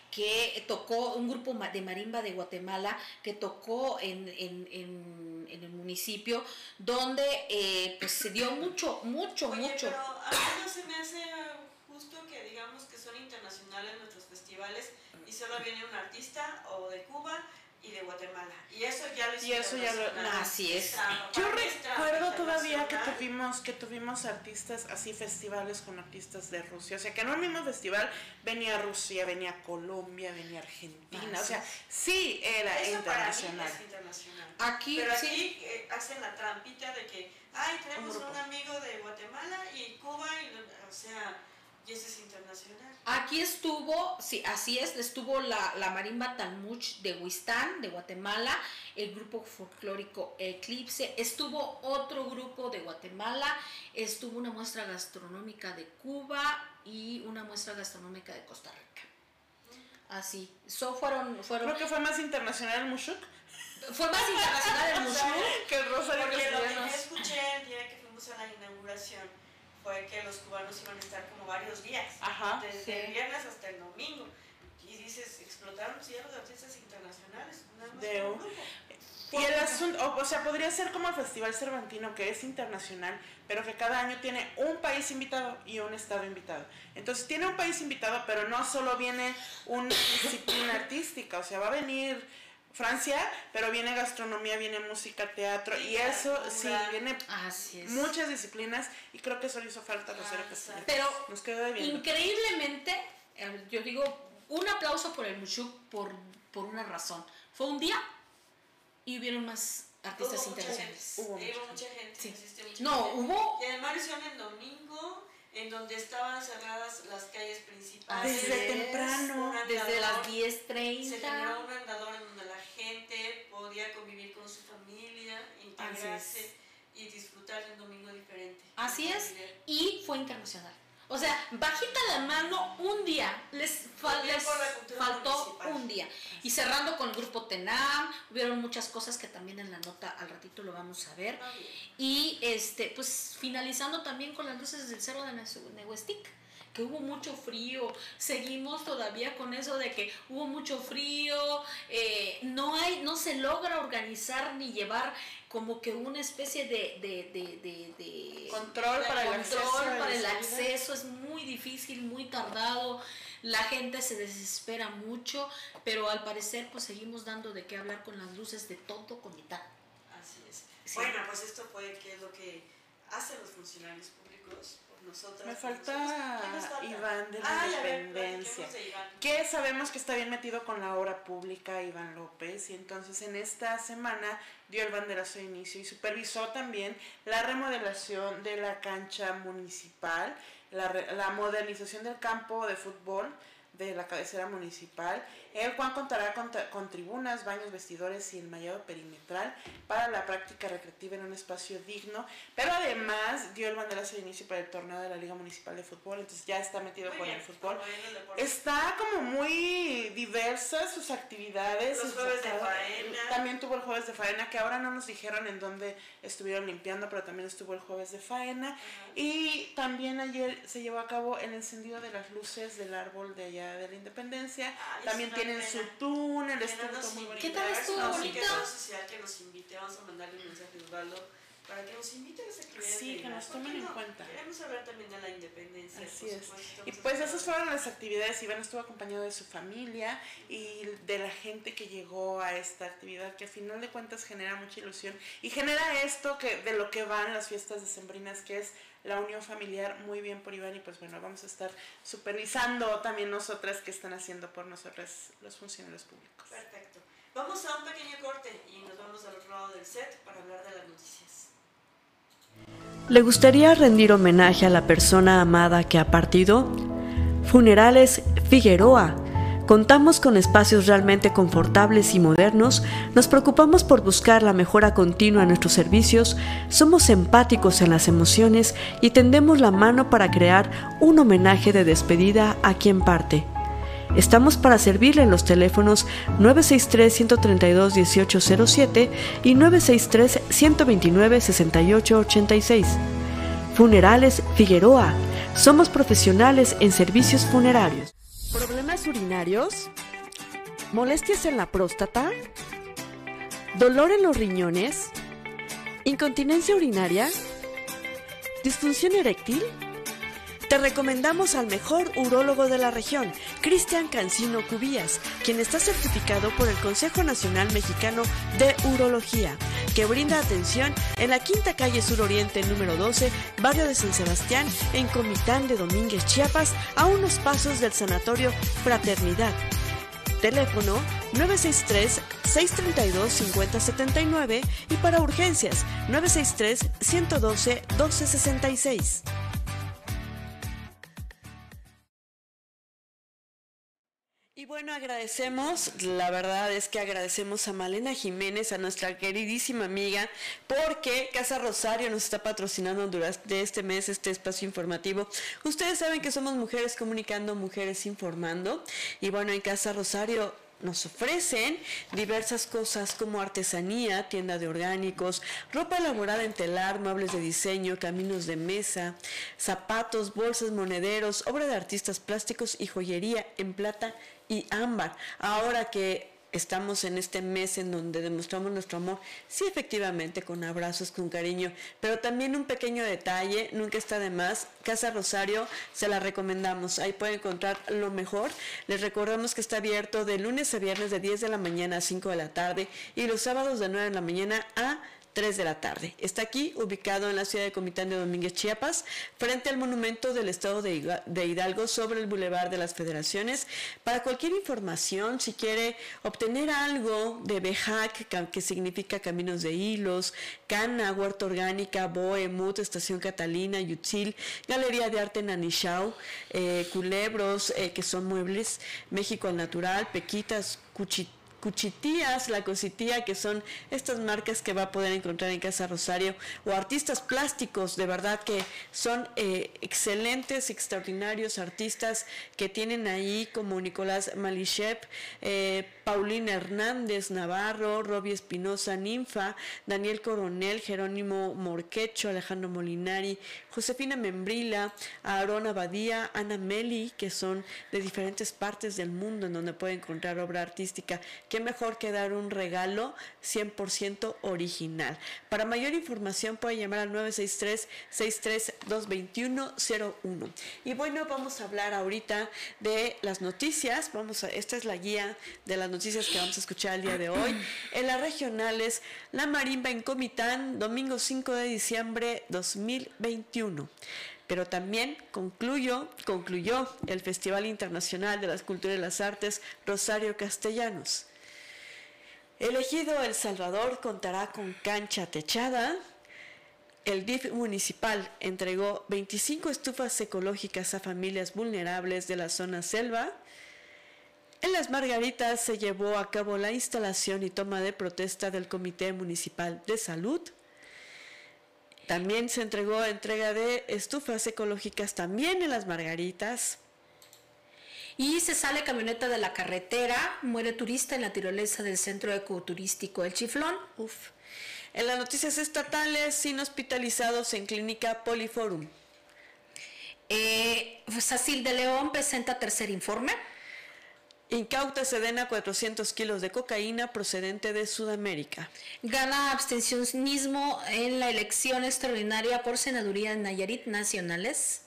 que tocó, un grupo de marimba de Guatemala que tocó en, en, en- en el municipio, donde eh, pues se dio mucho, mucho, Oye, mucho. pero a mí no se me hace justo que digamos que son internacionales nuestros festivales y solo viene un artista o de Cuba y de Guatemala. Y eso ya lo Y eso ya lo- internacional. Así es. Yo recuerdo todavía que tuvimos que tuvimos artistas así festivales con artistas de Rusia, o sea que en un mismo festival venía Rusia, venía Colombia, venía Argentina, o sea, sí era Eso para mí internacional. es internacional. Aquí, Pero sí. eh, hacen la trampita de que, ay, tenemos Un un, amigo de Guatemala y Cuba, y, o sea, y eso es internacional. Aquí estuvo, sí, así es, estuvo la, la marimba Talmuch de Huistán, de Guatemala, el grupo folclórico Eclipse, estuvo otro grupo de Guatemala, estuvo una muestra gastronómica de Cuba y una muestra gastronómica de Costa Rica. Así, so fueron, fueron, Creo que fue más internacional el Mushuk fue más internacional el Mushu. que el Rosario Porque lo que yo escuché el día que fuimos a la inauguración fue que los cubanos iban a estar como varios días, Ajá. desde Sí. el viernes hasta el domingo. Y dices, explotaron a los artistas internacionales, nada más De un. Y el asunto, o sea, podría ser como el Festival Cervantino, que es internacional, pero que cada año tiene un país invitado y un estado invitado. Entonces tiene un país invitado, pero no solo viene una disciplina artística, o sea, va a venir Francia, pero viene gastronomía, viene música, teatro, y eso sí, viene Así es. muchas disciplinas, y creo que eso le hizo falta a Rosario Castellanos. Pero Nos quedó. Increíblemente, yo digo, un aplauso por el Mushuk por, por una razón. Fue un día y hubieron más artistas Hubo mucha internacionales. gente, Hubo hubo mucha gente. Sí. asistió mucha No, gente. hubo Y además lo hicieron en domingo, en donde estaban cerradas las calles principales. Desde temprano, desde las Se 10.30. generó un andador en donde la gente podía convivir con su familia, integrarse y disfrutar de un domingo diferente. Así es. Y fue internacional. O sea, bajita la mano un día. Les, les faltó municipal. un día. Y cerrando con el grupo Tenam, hubieron muchas cosas que también en la nota al ratito lo vamos a ver. Ah. Y este, pues finalizando también con las luces del cerro de Nehu- Nehuestic, que hubo mucho frío, seguimos todavía con eso de que hubo mucho frío, eh, no hay, no se logra organizar ni llevar como que una especie de, de, de, de- de Control para el acceso. control a la para el salida. acceso es muy difícil, muy tardado, la gente se desespera mucho, pero al parecer pues seguimos dando de qué hablar con las luces de todo Comitán. Así es. Sí. Bueno, pues esto fue qué es lo que hacen los funcionarios públicos nosotras. Me falta. Iván de la Ay, a ver, Independencia. de Iván. que sabemos que está bien metido con la obra pública Iván López y entonces en esta semana dio el banderazo de inicio y supervisó también la remodelación de la cancha municipal, la, re- la modernización del campo de fútbol de la cabecera municipal, el cual contará con, tribunas, baños, vestidores y el mallado perimetral para la práctica recreativa en un espacio digno, pero además dio el banderazo de inicio para el torneo de la Liga Municipal de Fútbol, entonces ya está metido con el fútbol. está como muy diversas sus actividades. Los jueves de faena. También tuvo el jueves de faena, que ahora no nos dijeron en dónde estuvieron limpiando, pero también estuvo el jueves de faena. Y también ayer se llevó a cabo el encendido de las luces del árbol de allá de la Independencia. también tienen su túnel, estuvo muy bonito. ¿Qué tal estuvo bonito? social que nos invite, vamos a mandarle un mensaje a Osvaldo para que nos invite a esa actividad. Sí, que nos tomen en cuenta. Queremos hablar también de la independencia. Así es. Y pues esas fueron las actividades. Iván estuvo acompañado de su familia y de la gente que llegó a esta actividad, que a final de cuentas genera mucha ilusión y genera esto que de lo que van las fiestas decembrinas, que es la unión familiar muy bien por Iván y pues bueno, vamos a estar supervisando también nosotras que están haciendo por nosotras los funcionarios públicos. Perfecto. Vamos a un pequeño corte y nos vamos al otro lado del set para hablar de las noticias. ¿Le gustaría rendir homenaje a la persona amada que ha partido? Funerales Figueroa Contamos con espacios realmente confortables y modernos, nos preocupamos por buscar la mejora continua en nuestros servicios, somos empáticos en las emociones y tendemos la mano para crear un homenaje de despedida a quien parte. Estamos para servirle en los teléfonos 963-132-1807 y 963-129-6886. Funerales Figueroa. Somos profesionales en servicios funerarios. ¿Problemas urinarios? ¿Molestias en la próstata? ¿Dolor en los riñones? ¿Incontinencia urinaria? ¿Disfunción eréctil? Te recomendamos al mejor urólogo de la región, Cristian Cancino Cubías, quien está certificado por el Consejo Nacional Mexicano de Urología, que brinda atención en la Quinta Calle Sur Oriente número 12, barrio de San Sebastián, en Comitán de Domínguez, Chiapas, a unos pasos del Sanatorio Fraternidad. Teléfono 963-632-5079 y para urgencias 963-112-1266. Y bueno, agradecemos, la verdad es que agradecemos a Malena Jiménez, a nuestra queridísima amiga, porque Casa Rosario nos está patrocinando durante este mes este espacio informativo. Ustedes saben que somos mujeres comunicando, mujeres informando. Y bueno, en Casa Rosario nos ofrecen diversas cosas como artesanía, tienda de orgánicos, ropa elaborada en telar, muebles de diseño, caminos de mesa, zapatos, bolsas, monederos, obra de artistas plásticos y joyería en plata y ámbar. Ahora que estamos en este mes en donde demostramos nuestro amor, sí efectivamente con abrazos, con cariño, pero también un pequeño detalle, nunca está de más, Casa Rosario se la recomendamos, ahí puede encontrar lo mejor, les recordamos que está abierto de lunes a viernes de 10 de la mañana a 5 de la tarde y los sábados de 9 de la mañana a 3 de la tarde. Está aquí, ubicado en la ciudad de Comitán de Domínguez, Chiapas, frente al monumento del Estado de Hidalgo sobre el Boulevard de las Federaciones. Para cualquier información, si quiere obtener algo de BEJAC, que significa Caminos de Hilos, Cana, Huerta Orgánica, Boe, Mut, Estación Catalina, Yutzil, Galería de Arte Nanishau, eh, Culebros, eh, que son muebles, México al Natural, Pequitas, Cuchit cuchitías, la cositía, que son estas marcas que va a poder encontrar en Casa Rosario, o artistas plásticos, de verdad que son eh, excelentes, extraordinarios artistas que tienen ahí como Nicolás Malichev, eh, Paulina Hernández Navarro, Robbie Espinosa Ninfa, Daniel Coronel, Jerónimo Morquecho, Alejandro Molinari, Josefina Membrila, Aaron Abadía, Ana Meli, que son de diferentes partes del mundo en donde puede encontrar obra artística qué mejor que dar un regalo 100% original. Para mayor información puede llamar al 963-6322101. Y bueno, vamos a hablar ahorita de las noticias. Vamos a, esta es la guía de las noticias que vamos a escuchar el día de hoy. En las regionales, la marimba en Comitán, domingo 5 de diciembre 2021 pero también concluyó, concluyó el Festival Internacional de las Culturas y las Artes Rosario Castellanos. Elegido El Salvador contará con cancha techada. El DIF municipal entregó 25 estufas ecológicas a familias vulnerables de la zona selva. En Las Margaritas se llevó a cabo la instalación y toma de protesta del Comité Municipal de Salud. También se entregó entrega de estufas ecológicas también en Las Margaritas. Y se sale camioneta de la carretera, muere turista en la tirolesa del centro ecoturístico El Chiflón. Uf. En las noticias estatales, sin hospitalizados en clínica Poliforum. Eh, Sacil de León presenta tercer informe. Incauta Sedena 400 kilos de cocaína procedente de Sudamérica. Gana abstencionismo en la elección extraordinaria por senaduría en Nayarit Nacionales.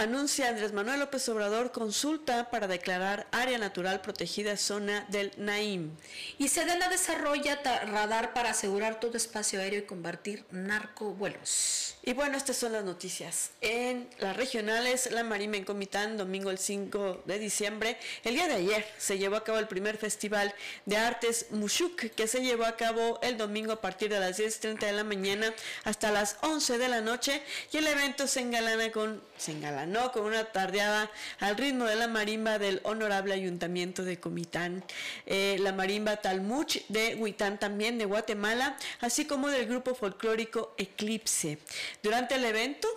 Anuncia Andrés Manuel López Obrador consulta para declarar área natural protegida zona del Naim. Y Sedena desarrolla radar para asegurar todo espacio aéreo y combatir narcovuelos. Y bueno, estas son las noticias. En las regionales, la Marima en Comitán, domingo el 5 de diciembre. El día de ayer se llevó a cabo el primer festival de artes Mushuk, que se llevó a cabo el domingo a partir de las 10.30 de la mañana hasta las 11 de la noche. Y el evento se engalana con, se engalanó con una tardeada al ritmo de la marimba del honorable ayuntamiento de Comitán. Eh, la marimba Talmuch de Huitán también de Guatemala, así como del grupo folclórico Eclipse. Durante el evento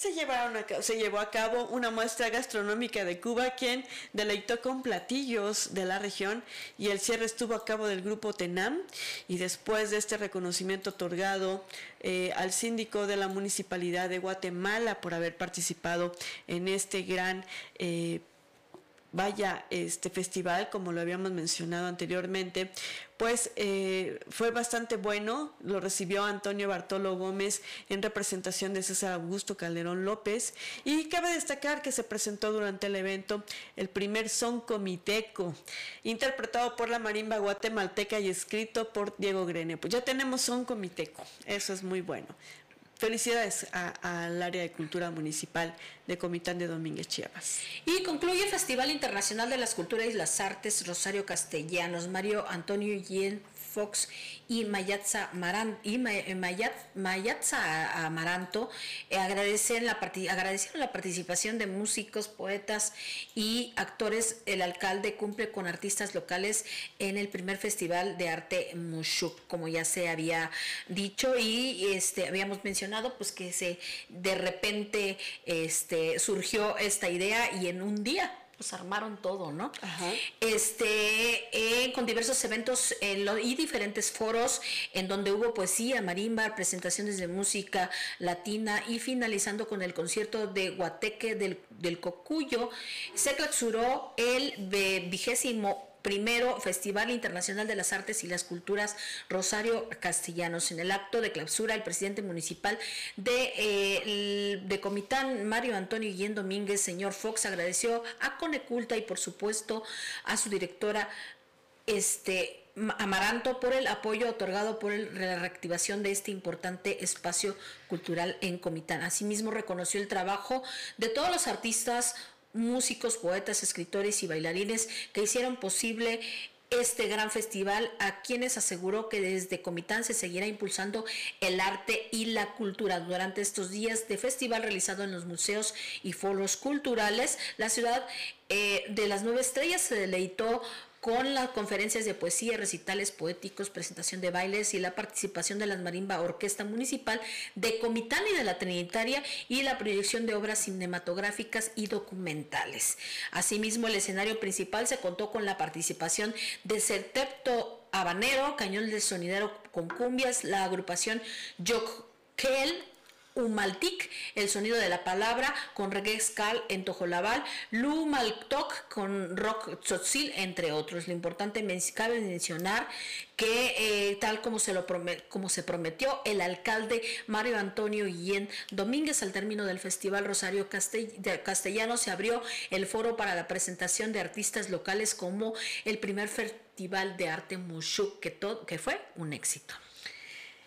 se, llevaron se llevó a cabo una muestra gastronómica de Cuba, quien deleitó con platillos de la región y el cierre estuvo a cabo del grupo TENAM. Y después de este reconocimiento otorgado eh, al síndico de la Municipalidad de Guatemala por haber participado en este gran eh, vaya este festival, como lo habíamos mencionado anteriormente, pues eh, fue bastante bueno. Lo recibió Antonio Bartolo Gómez en representación de César Augusto Calderón López. Y cabe destacar que se presentó durante el evento el primer son comiteco, interpretado por la marimba guatemalteca y escrito por Diego Grene. Pues ya tenemos son comiteco, eso es muy bueno. Felicidades al área de cultura municipal de Comitán de Domínguez Chiapas. Y concluye el Festival Internacional de las Culturas y las Artes Rosario Castellanos. Mario Antonio Yen Fox y Mayatza, y Mayatza Amaranto eh, la agradecieron la participación de músicos, poetas y actores. El alcalde cumple con artistas locales en el primer Festival de Arte Mushuk, como ya se había dicho y este habíamos mencionado pues que se de repente este surgió esta idea y en un día pues armaron todo, ¿no? Este, eh, con diversos eventos y diferentes foros en donde hubo poesía, marimba, presentaciones de música latina y finalizando con el concierto de Guateque del, del Cocuyo, se clausuró el vigésimo primero Festival Internacional de las Artes y las Culturas Rosario Castellanos. En el acto de clausura, el presidente municipal de, eh, Comitán, Mario Antonio Guillén Domínguez, señor Fox, agradeció a Coneculta y por supuesto a su directora este, Amaranto por el apoyo otorgado por la reactivación de este importante espacio cultural en Comitán. Asimismo, reconoció el trabajo de todos los artistas músicos, poetas, escritores y bailarines que hicieron posible este gran festival, a quienes aseguró que desde Comitán se seguirá impulsando el arte y la cultura. Durante estos días de festival realizado en los museos y foros culturales, la ciudad eh, de las nueve estrellas se deleitó con las conferencias de poesía, recitales poéticos, presentación de bailes y la participación de la Marimba Orquesta Municipal de Comitán y de la Trinitaria y la proyección de obras cinematográficas y documentales. Asimismo, el escenario principal se contó con la participación de Septeto Habanero, Cañón de Sonidero con cumbias, la agrupación Kel Umaltik, el sonido de la palabra, con reggae skal en Tojolabal, Lu Maltok con rock tzotzil, entre otros. Lo importante, cabe mencionar que eh, tal como se, lo como se prometió, el alcalde Mario Antonio Guillén Domínguez al término del Festival Rosario Castellano se abrió el foro para la presentación de artistas locales como el primer Festival de Arte Mushuk, que, que fue un éxito.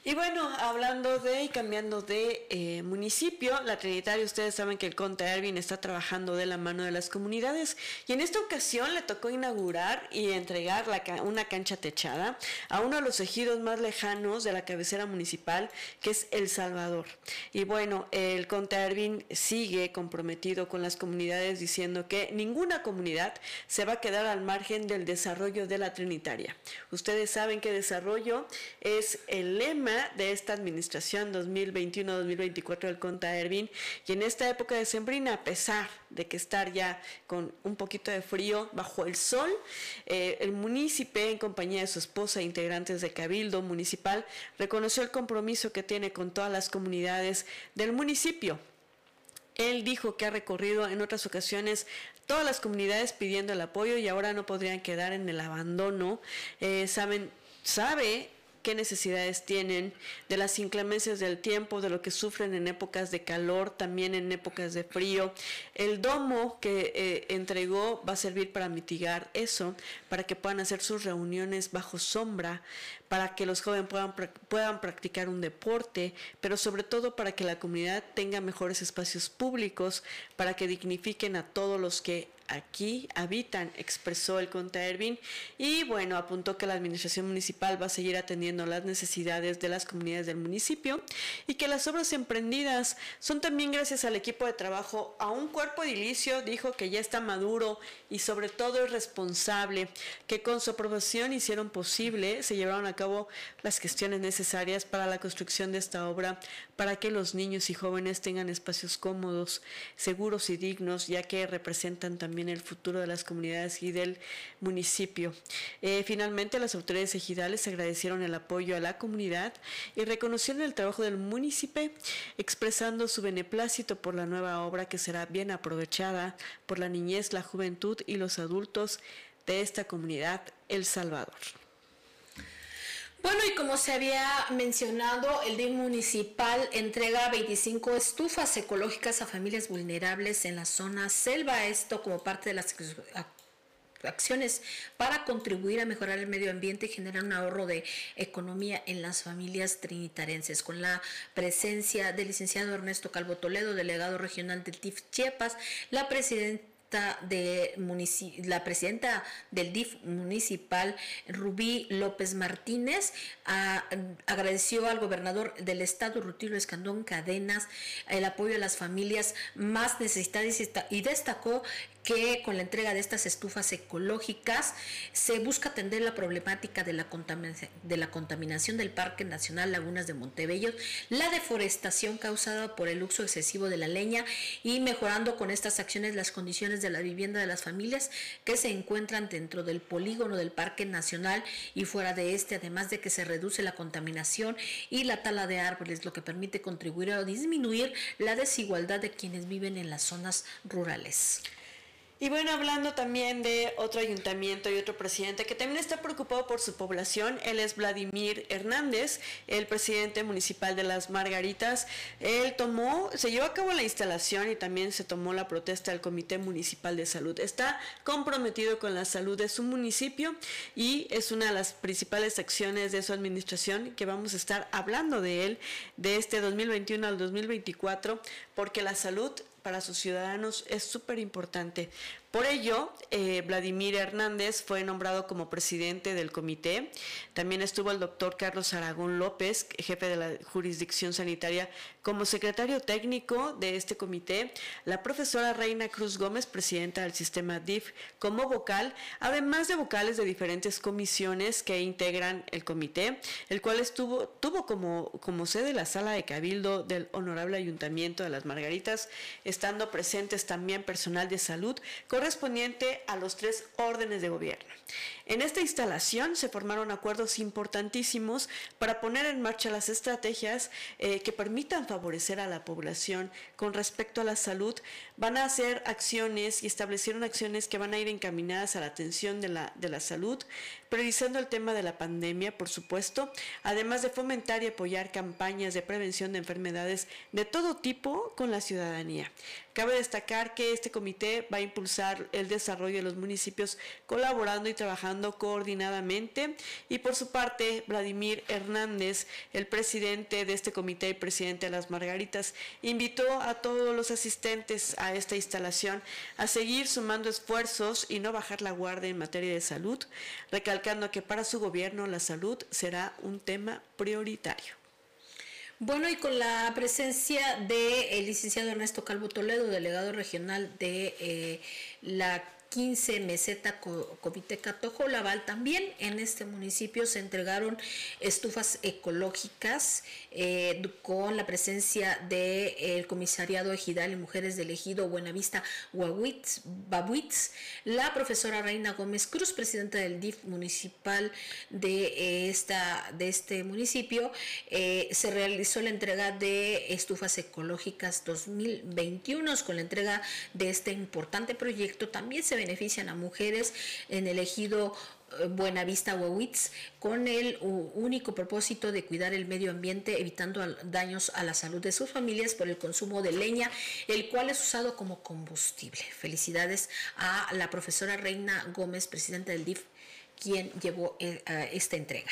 Y bueno, hablando de y cambiando de eh, municipio, la Trinitaria, ustedes saben que el Conte Erwin está trabajando de la mano de las comunidades y en esta ocasión le tocó inaugurar y entregar una cancha techada a uno de los ejidos más lejanos de la cabecera municipal, que es El Salvador. Y bueno, el Conte Erwin sigue comprometido con las comunidades diciendo que ninguna comunidad se va a quedar al margen del desarrollo de la Trinitaria. Ustedes saben que desarrollo es el lema de esta administración 2021-2024 del Conta Ervin y en esta época de sembrina, a pesar de que estar ya con un poquito de frío bajo el sol, eh, el municipio en compañía de su esposa e integrantes de Cabildo Municipal reconoció el compromiso que tiene con todas las comunidades del municipio. Él dijo que ha recorrido en otras ocasiones todas las comunidades pidiendo el apoyo y ahora no podrían quedar en el abandono. Eh, saben, sabe qué necesidades tienen, de las inclemencias del tiempo, de lo que sufren en épocas de calor, también en épocas de frío. El domo que eh, entregó va a servir para mitigar eso, para que puedan hacer sus reuniones bajo sombra, para que los jóvenes puedan, puedan practicar un deporte, pero sobre todo para que la comunidad tenga mejores espacios públicos, para que dignifiquen a todos los que aquí habitan, expresó el Conta Ervin, y bueno, apuntó que la administración municipal va a seguir atendiendo las necesidades de las comunidades del municipio y que las obras emprendidas son también gracias al equipo de trabajo, a un cuerpo edilicio, dijo que ya está maduro y sobre todo es responsable, que con su aprobación hicieron posible, se llevaron a cabo las gestiones necesarias para la construcción de esta obra, para que los niños y jóvenes tengan espacios cómodos, seguros y dignos, ya que representan también el futuro de las comunidades y del municipio. Eh, finalmente, las autoridades ejidales agradecieron el apoyo a la comunidad y reconocieron el trabajo del municipio, expresando su beneplácito por la nueva obra que será bien aprovechada por la niñez, la juventud y los adultos de esta comunidad, El Salvador. Bueno, y como se había mencionado, el DIN municipal entrega 25 estufas ecológicas a familias vulnerables en la zona selva, esto como parte de las acciones para contribuir a mejorar el medio ambiente y generar un ahorro de economía en las familias trinitarenses, con la presencia del licenciado Ernesto Calvo Toledo, delegado regional del TIF Chiapas, la presidenta la presidenta del DIF municipal, Rubí López Martínez, agradeció al gobernador del estado, Rutilio Escandón Cadenas, el apoyo a las familias más necesitadas y destacó que con la entrega de estas estufas ecológicas se busca atender la problemática de la, de la contaminación del Parque Nacional Lagunas de Montebello, la deforestación causada por el uso excesivo de la leña y mejorando con estas acciones las condiciones de la vivienda de las familias que se encuentran dentro del polígono del Parque Nacional y fuera de este, además de que se reduce la contaminación y la tala de árboles, lo que permite contribuir a disminuir la desigualdad de quienes viven en las zonas rurales. Y bueno, hablando también de otro ayuntamiento y otro presidente que también está preocupado por su población, él es Vladimir Hernández, el presidente municipal de Las Margaritas. Él tomó, se llevó a cabo la instalación y también se tomó la protesta del Comité Municipal de Salud. Está comprometido con la salud de su municipio y es una de las principales acciones de su administración que vamos a estar hablando de él de este 2021 al 2024, porque la salud para sus ciudadanos es súper importante. Por ello, eh, Vladimir Hernández fue nombrado como presidente del comité. También estuvo el doctor Carlos Aragón López, jefe de la jurisdicción sanitaria, como secretario técnico de este comité. La profesora Reina Cruz Gómez, presidenta del sistema DIF, como vocal, además de vocales de diferentes comisiones que integran el comité, el cual estuvo, tuvo como, como sede la sala de cabildo del Honorable Ayuntamiento de las Margaritas, estando presentes también personal de salud, correspondiente a los tres órdenes de gobierno. En esta instalación se formaron acuerdos importantísimos para poner en marcha las estrategias eh, que permitan favorecer a la población con respecto a la salud. Van a hacer acciones y establecieron acciones que van a ir encaminadas a la atención de la, de la salud, priorizando el tema de la pandemia, por supuesto, además de fomentar y apoyar campañas de prevención de enfermedades de todo tipo con la ciudadanía. Cabe destacar que este comité va a impulsar el desarrollo de los municipios colaborando y trabajando coordinadamente y por su parte Vladimir Hernández, el presidente de este comité y presidente de las Margaritas, invitó a todos los asistentes a esta instalación a seguir sumando esfuerzos y no bajar la guardia en materia de salud, recalcando que para su gobierno la salud será un tema prioritario. Bueno, y con la presencia del licenciado Ernesto Calvo Toledo, delegado regional de eh, la 15 meseta Comiteca Tojolabal. También en este municipio se entregaron estufas ecológicas eh, con la presencia del Comisariado Ejidal y Mujeres del Ejido Buenavista Babuitz, la profesora Reina Gómez Cruz, presidenta del DIF municipal de, eh, esta, de este municipio. Eh, se realizó la entrega de estufas ecológicas 2021 con la entrega de este importante proyecto. También se benefician a mujeres en el ejido eh, Buenavista Huawitz con el único propósito de cuidar el medio ambiente evitando daños a la salud de sus familias por el consumo de leña, el cual es usado como combustible. Felicidades a la profesora Reina Gómez, presidenta del DIF, quien llevó eh, esta entrega.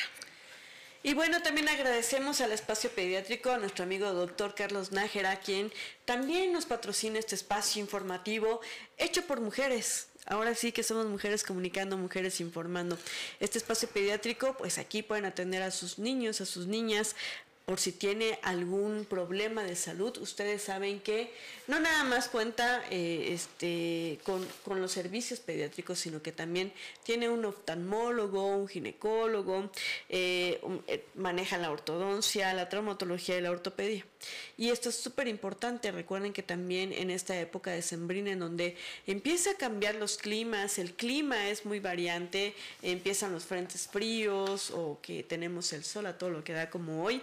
Y bueno, también agradecemos al espacio pediátrico, a nuestro amigo doctor Carlos Nájera, quien también nos patrocina este espacio informativo hecho por mujeres. Ahora sí que somos mujeres comunicando, mujeres informando. Este espacio pediátrico, pues aquí pueden atender a sus niños, a sus niñas, por si tiene algún problema de salud, ustedes saben que no nada más cuenta eh, este, con, los servicios pediátricos, sino que también tiene un oftalmólogo, un ginecólogo, eh, eh, maneja la ortodoncia, la traumatología y la ortopedia. Y esto es súper importante. Recuerden que también en esta época de sembrina, en donde empieza a cambiar los climas, el clima es muy variante, empiezan los frentes fríos o que tenemos el sol a todo lo que da como hoy,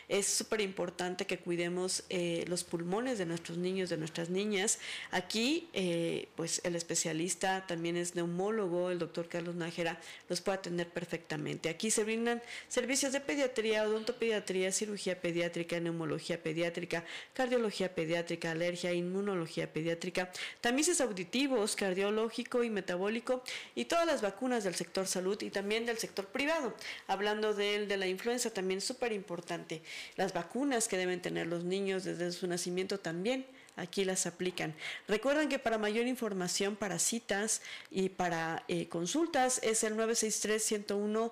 es súper importante que cuidemos los pulmones de nuestros niños de nuestras niñas. Aquí, eh, pues el especialista también es neumólogo, el doctor Carlos Nájera, los puede atender perfectamente. Aquí se brindan servicios de pediatría, odontopediatría, cirugía pediátrica, neumología pediátrica, cardiología pediátrica, alergia, inmunología pediátrica, tamices auditivos, cardiológico y metabólico y todas las vacunas del sector salud y también del sector privado. Hablando de, de la influenza, también súper importante. Las vacunas que deben tener los niños desde su nacimiento también aquí las aplican. Recuerden que para mayor información, para citas y para eh, consultas es el 963-101-4031,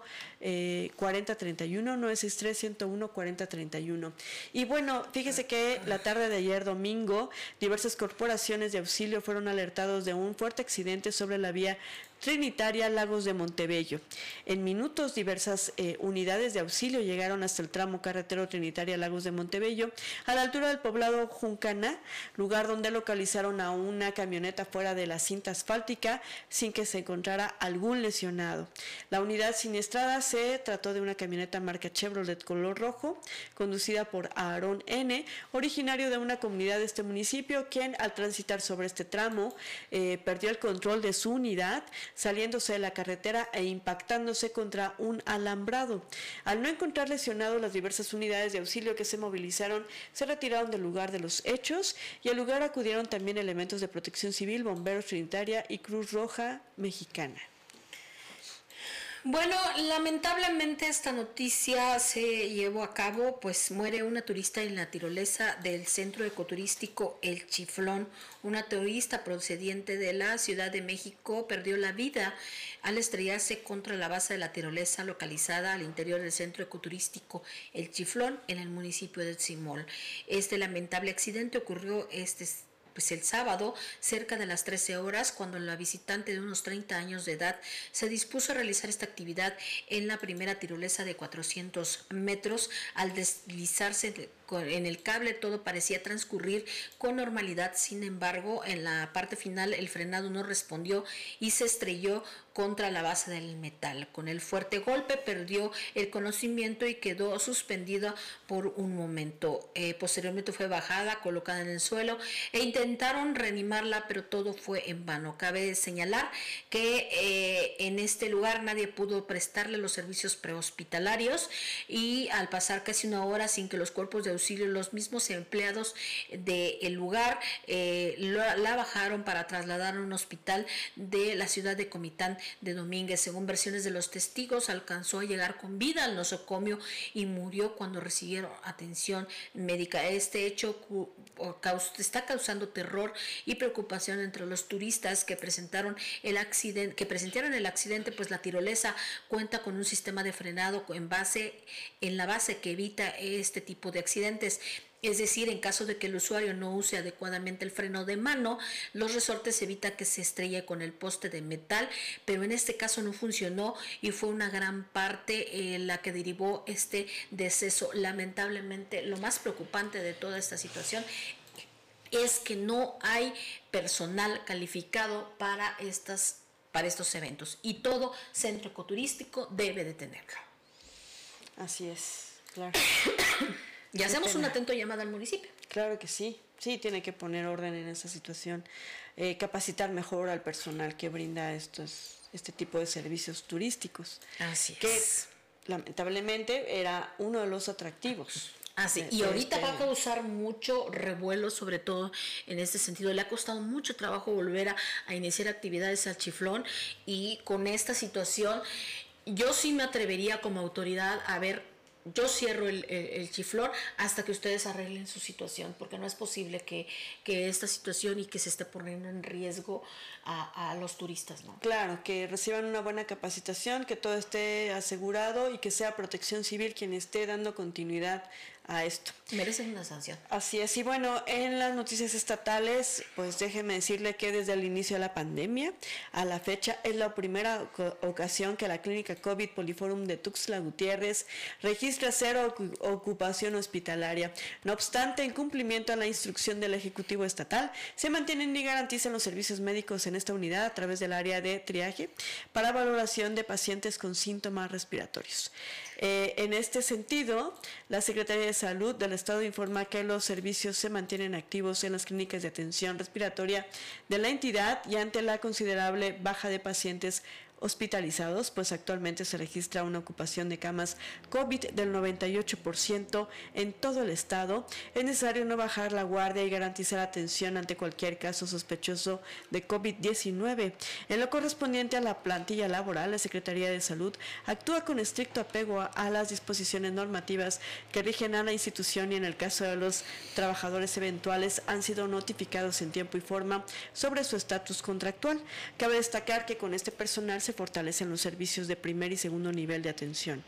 963-101-4031. Y bueno, fíjese que la tarde de ayer domingo, diversas corporaciones de auxilio fueron alertados de un fuerte accidente sobre la vía Trinitaria Lagos de Montebello. En minutos diversas eh, unidades de auxilio llegaron hasta el tramo carretero Trinitaria Lagos de Montebello, a la altura del poblado Juncana, lugar donde localizaron a una camioneta fuera de la cinta asfáltica sin que se encontrara algún lesionado. La unidad siniestrada se trató de una camioneta marca Chevrolet color rojo, conducida por Aaron N., originario de una comunidad de este municipio, quien al transitar sobre este tramo eh, perdió el control de su unidad, saliéndose de la carretera e impactándose contra un alambrado. Al no encontrar lesionado, las diversas unidades de auxilio que se movilizaron se retiraron del lugar de los hechos y al lugar acudieron también elementos de protección civil, bomberos trinitaria y Cruz Roja Mexicana. Bueno, lamentablemente esta noticia se llevó a cabo, pues muere una turista en la tirolesa del centro ecoturístico El Chiflón. Una turista procediente de la Ciudad de México perdió la vida al estrellarse contra la base de la tirolesa localizada al interior del centro ecoturístico El Chiflón en el municipio de Simol. Este lamentable accidente ocurrió este pues el sábado, cerca de las 13 horas, cuando la visitante de unos 30 años de edad se dispuso a realizar esta actividad en la primera tirolesa de 400 metros, al deslizarse en el cable todo parecía transcurrir con normalidad, sin embargo, en la parte final el frenado no respondió y se estrelló contra la base del metal. Con el fuerte golpe perdió el conocimiento y quedó suspendida por un momento. Eh, posteriormente fue bajada, colocada en el suelo e intentaron reanimarla, pero todo fue en vano. Cabe señalar que eh, en este lugar nadie pudo prestarle los servicios prehospitalarios y al pasar casi una hora sin que los cuerpos de los mismos empleados del lugar, eh, la bajaron para trasladar a un hospital de la ciudad de Comitán de Domínguez. Según versiones de los testigos, alcanzó a llegar con vida al nosocomio y murió cuando recibieron atención médica. Este hecho está causando terror y preocupación entre los turistas que presentaron el accidente, que presentaron el accidente, pues la tirolesa cuenta con un sistema de frenado en base en la base que evita este tipo de accidentes. Es decir, en caso de que el usuario no use adecuadamente el freno de mano, los resortes evita que se estrelle con el poste de metal, pero en este caso no funcionó y fue una gran parte eh, la que derivó este deceso. Lamentablemente, lo más preocupante de toda esta situación es que no hay personal calificado para estas para estos eventos y todo centro ecoturístico debe de tenerlo. Así es, claro. Y hacemos un atento llamada al municipio. Claro que sí, sí, tiene que poner orden en esa situación, eh, capacitar mejor al personal que brinda estos, este tipo de servicios turísticos. Así que, es. Lamentablemente era uno de los atractivos. Así, y ahorita este va a causar mucho revuelo, sobre todo en este sentido. Le ha costado mucho trabajo volver a, a iniciar actividades al chiflón y con esta situación yo sí me atrevería como autoridad a ver yo cierro el, el, chiflón hasta que ustedes arreglen su situación, porque no es posible que, esta situación y que se esté poniendo en riesgo a, a, los turistas. ¿no? Claro, que reciban una buena capacitación, que todo esté asegurado y que sea protección civil quien esté dando continuidad a esto. Merecen una sanción. Así es. Y bueno, en las noticias estatales, pues déjeme decirle que desde el inicio de la pandemia a la fecha es la primera ocasión que la clínica COVID Poliforum de Tuxtla Gutiérrez registra cero ocupación hospitalaria. No obstante, en cumplimiento a la instrucción del Ejecutivo Estatal, se mantienen y garantizan los servicios médicos en esta unidad a través del área de triaje para valoración de pacientes con síntomas respiratorios. Eh, en este sentido, la Secretaría de Salud del Estado informa que los servicios se mantienen activos en las clínicas de atención respiratoria de la entidad y ante la considerable baja de pacientes hospitalizados, pues actualmente se registra una ocupación de camas COVID del 98% en todo el estado. Es necesario no bajar la guardia y garantizar atención ante cualquier caso sospechoso de COVID-19. En lo correspondiente a la plantilla laboral, la Secretaría de Salud actúa con estricto apego a, las disposiciones normativas que rigen a la institución y en el caso de los trabajadores eventuales han sido notificados en tiempo y forma sobre su estatus contractual. Cabe destacar que con este personal se fortalecen los servicios de primer y segundo nivel de atención.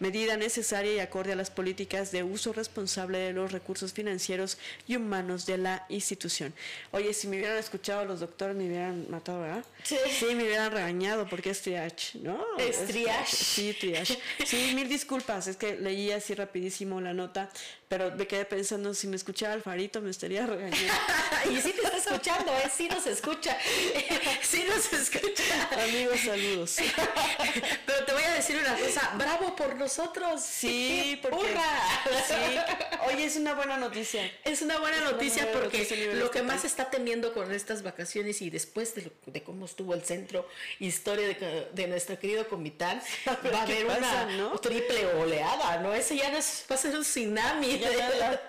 Medida necesaria y acorde a las políticas de uso responsable de los recursos financieros y humanos de la institución. Oye, si me hubieran escuchado los doctores me hubieran matado, ¿verdad? Sí. me hubieran regañado porque es triage, ¿no? Es triage. Sí, triage. Sí, mil disculpas, es que leí así rapidísimo la nota pero me quedé pensando, si me escuchara Alfarito me estaría regañando. y sí te está escuchando, ¿eh? Sí nos escucha. sí nos escucha. Amigos, saludos. pero te voy a decir una cosa, bravo por nosotros. Sí, porque... Sí. Oye, es una buena noticia. Es una buena noticia porque lo que más está temiendo con estas vacaciones y después de, de cómo estuvo el centro historia de, de nuestro querido Comitán, va a haber una triple oleada, ¿no? Ese ya no es, va a ser un tsunami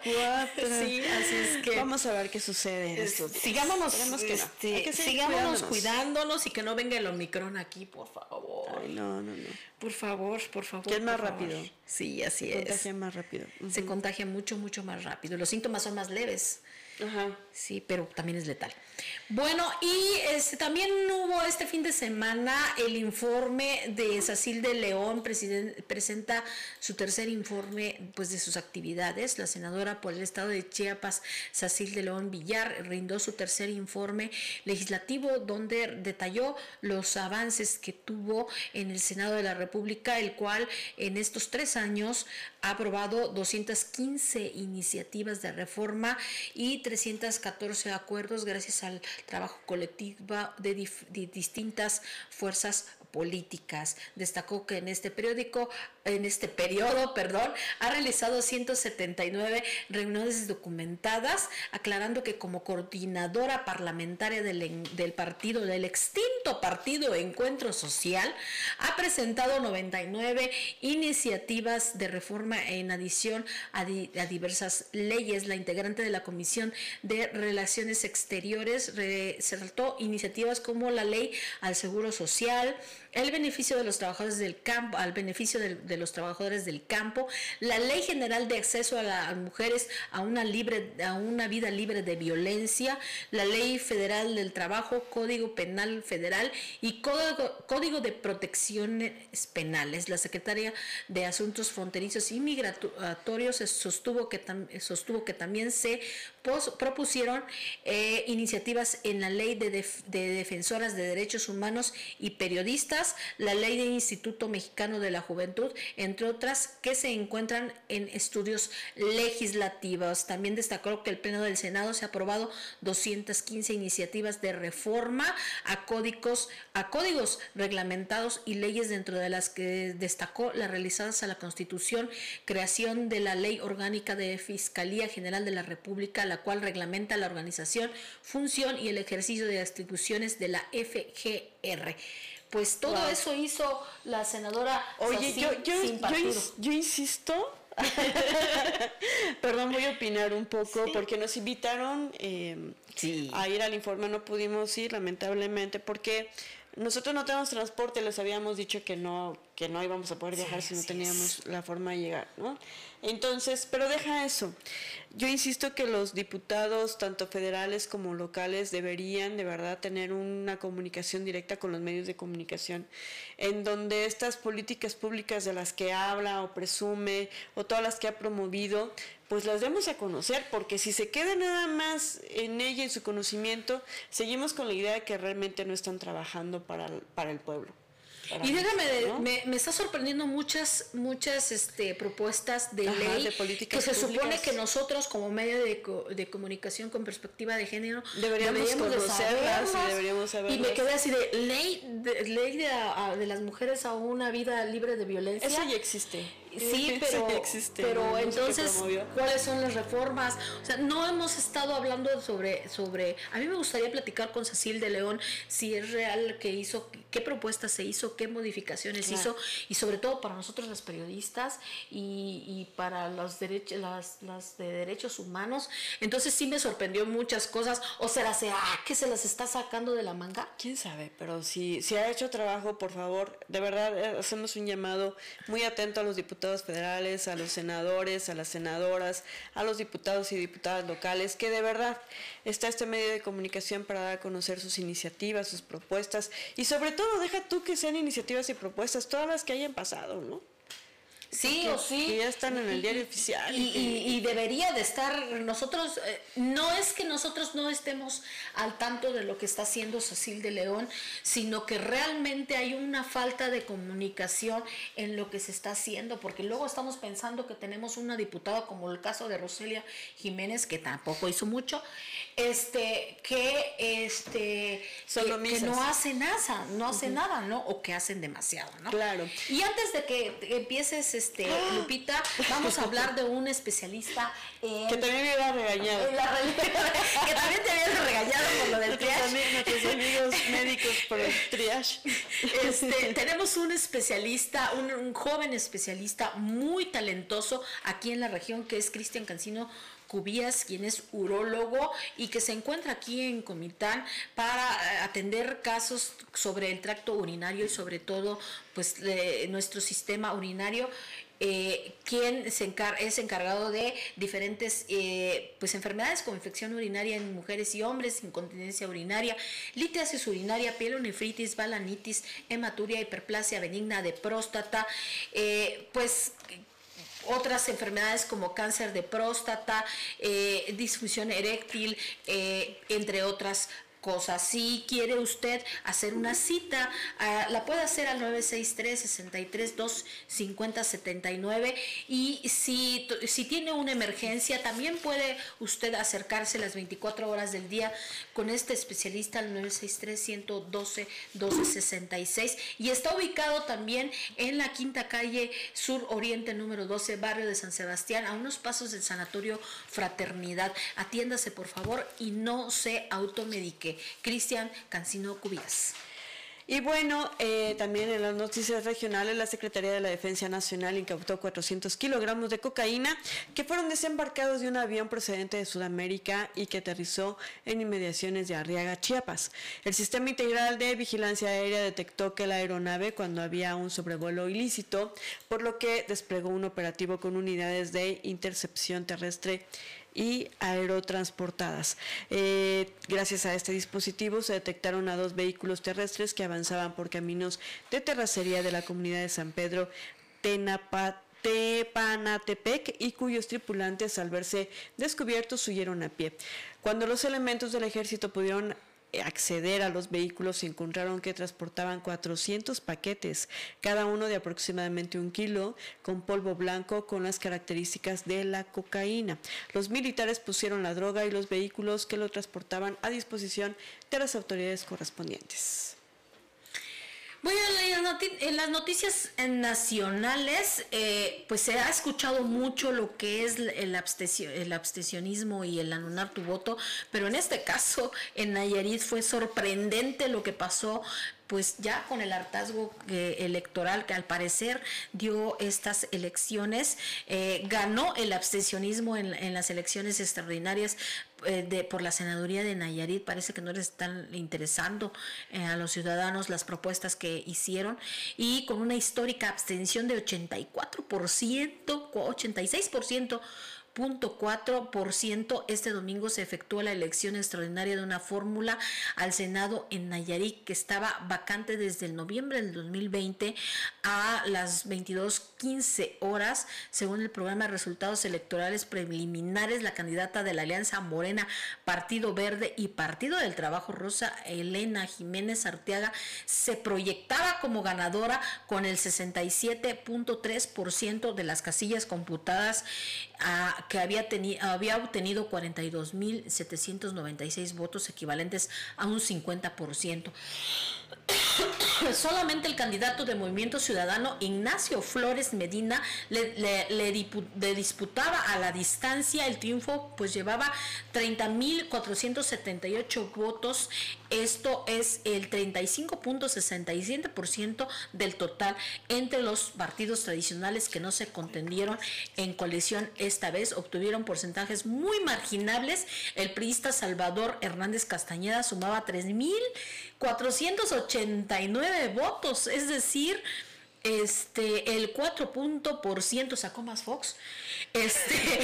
Sí, así es que. Vamos a ver qué sucede en estos Sigámonos, este, sigámonos cuidándonos y que no venga el Omicron aquí, por favor. Ay, no, no, no. Por favor, por favor. Que es más rápido. Sí, así es. Se contagia más rápido. Se contagia mucho, mucho más rápido. Los síntomas son más leves. Ajá. Sí, pero también es letal. Bueno, y este, también hubo este fin de semana el informe de Sacil de León, presenta su tercer informe pues, de sus actividades. La senadora por el estado de Chiapas, Sacil de León Villar, rindó su tercer informe legislativo donde detalló los avances que tuvo en el Senado de la República, el cual en estos tres años ha aprobado 215 iniciativas de reforma y 314 acuerdos gracias al trabajo colectivo de, distintas fuerzas políticas. Destacó que en este periódico, en este periodo, perdón, ha realizado 179 reuniones documentadas, aclarando que como coordinadora parlamentaria del, del partido, del extinto partido Encuentro Social, ha presentado 99 iniciativas de reforma en adición a, diversas leyes. La integrante de la Comisión de Relaciones Exteriores resaltó iniciativas como la ley al seguro social, el beneficio de los trabajadores del campo, al beneficio de, los trabajadores del campo, la ley general de acceso a las mujeres a una libre, a una vida libre de violencia, la ley federal del trabajo, código penal federal y código, código de protecciones penales. La secretaria de Asuntos Fronterizos y Migratorios sostuvo que, sostuvo que también se propusieron eh, iniciativas en la ley de, de defensoras de derechos humanos y periodistas la ley del Instituto Mexicano de la Juventud, entre otras que se encuentran en estudios legislativos. También destacó que el Pleno del Senado se ha aprobado 215 iniciativas de reforma a códigos, a códigos reglamentados y leyes dentro de las que destacó las realizadas a la Constitución, creación de la Ley Orgánica de Fiscalía General de la República, la cual reglamenta la organización, función y el ejercicio de las atribuciones de la FGR pues todo eso hizo la senadora. Oye, yo, yo, yo, insisto, perdón, voy a opinar un poco, porque nos invitaron eh, a ir al informe, no pudimos ir, lamentablemente, porque nosotros no tenemos transporte, les habíamos dicho que no, que no íbamos a poder viajar si no teníamos la forma de llegar, ¿no? Entonces, pero deja eso. Yo insisto que los diputados, tanto federales como locales, deberían de verdad tener una comunicación directa con los medios de comunicación, en donde estas políticas públicas de las que habla o presume, o todas las que ha promovido, pues las demos a conocer, porque si se queda nada más en ella, en su conocimiento, seguimos con la idea de que realmente no están trabajando para, para el pueblo. Y déjame, me, me, está sorprendiendo muchas, muchas este, propuestas de ley que se supone que nosotros como medio de, de, comunicación con perspectiva de género deberíamos, conocerlas y deberíamos Y me quedé así de ley de, ley de, de las mujeres a una vida libre de violencia. Eso ya existe. Sí, pero, pero entonces, ¿cuáles son las reformas? O sea, no hemos estado hablando sobre, sobre, a mí me gustaría platicar con Cecil de León si es real que hizo, qué propuestas se hizo, qué modificaciones hizo, y sobre todo para nosotros los periodistas y, y para los derechos, las, las de derechos humanos. Entonces sí me sorprendió muchas cosas. O será, será que se las está sacando de la manga. Quién sabe, pero si, si ha hecho trabajo, por favor, de verdad eh, hacemos un llamado muy atento a los diputados federales, a los senadores, a las senadoras, a los diputados y diputadas locales, que de verdad está este medio de comunicación para dar a conocer sus iniciativas, sus propuestas y sobre todo deja tú que sean iniciativas y propuestas, todas las que hayan pasado, ¿no? Sí o sí. Que ya están en el diario oficial. Y, debería de estar, nosotros, eh, no es que nosotros no estemos al tanto de lo que está haciendo Cecil de León, sino que realmente hay una falta de comunicación en lo que se está haciendo, porque luego estamos pensando que tenemos una diputada como el caso de Roselia Jiménez, que tampoco hizo mucho, este, que, este, que, no hace nada, no hace nada, ¿no? O que hacen demasiado, ¿no? Claro. Y antes de que empieces este, Lupita, vamos a hablar de un especialista en... Que también me había regañado. que también te había regañado por lo del triage. Nuestros amigos médicos por el triage. Este, tenemos un especialista, un, joven especialista muy talentoso aquí en la región, que es Cristian Cancino Cubías, quien es urólogo y que se encuentra aquí en Comitán para eh, atender casos sobre el tracto urinario y sobre todo pues nuestro sistema urinario eh, quien es encargado de diferentes eh, pues enfermedades como infección urinaria en mujeres y hombres, incontinencia urinaria, litiasis urinaria, pielonefritis, balanitis, hematuria, hiperplasia benigna de próstata, pues otras enfermedades como cáncer de próstata, eh, disfunción eréctil, entre otras Si quiere usted hacer una cita, ah, la puede hacer al 963-63-250-79 y si, si tiene una emergencia, también puede usted acercarse las 24 horas del día con este especialista al 963-112-1266 y está ubicado también en la quinta calle sur oriente número 12, barrio de San Sebastián, a unos pasos del sanatorio Fraternidad. Atiéndase por favor y no se automedique. Cristian Cancino Cubías. Y bueno, eh, también en las noticias regionales, la Secretaría de la Defensa Nacional incautó 400 kilogramos de cocaína que fueron desembarcados de un avión procedente de Sudamérica y que aterrizó en inmediaciones de Arriaga, Chiapas. El Sistema Integral de Vigilancia Aérea detectó que la aeronave cuando había un sobrevuelo ilícito, por lo que desplegó un operativo con unidades de intercepción terrestre y aerotransportadas. Eh, gracias a este dispositivo se detectaron a dos vehículos terrestres que avanzaban por caminos de terracería de la comunidad de San Pedro Tepanatepec y cuyos tripulantes al verse descubiertos huyeron a pie. Cuando los elementos del ejército pudieron acceder a los vehículos se encontraron que transportaban 400 paquetes, cada uno de aproximadamente un kilo, con polvo blanco con las características de la cocaína. Los militares pusieron la droga y los vehículos que lo transportaban a disposición de las autoridades correspondientes. Bueno, en las noticias nacionales, eh, pues se ha escuchado mucho lo que es el, el abstencionismo y el anular tu voto, pero en este caso, en Nayarit fue sorprendente lo que pasó pues ya con el hartazgo eh, electoral que al parecer dio estas elecciones, eh, ganó el abstencionismo en, las elecciones extraordinarias eh, de, por la senaduría de Nayarit. Parece que no les están interesando a los ciudadanos las propuestas que hicieron y con una histórica abstención de 84%, 86% ciento Este domingo se efectuó la elección extraordinaria de una fórmula al Senado en Nayarit que estaba vacante desde el noviembre del 2020 a las 22.15 horas. Según el programa de resultados electorales preliminares, la candidata de la Alianza Morena, Partido Verde y Partido del Trabajo Rosa, Elena Jiménez Arteaga, se proyectaba como ganadora con el 67.3% de las casillas computadas a que había, había obtenido 42.796 votos equivalentes a un 50%. Solamente el candidato de Movimiento Ciudadano, Ignacio Flores Medina, le, disputaba a la distancia el triunfo, pues llevaba 30.478 votos. Esto es el 35.67% del total entre los partidos tradicionales que no se contendieron en coalición esta vez. Obtuvieron porcentajes muy marginables. El priista Salvador Hernández Castañeda sumaba 3.000 489 votos, es decir, este, el 4 por ciento sacó más Fox. Este,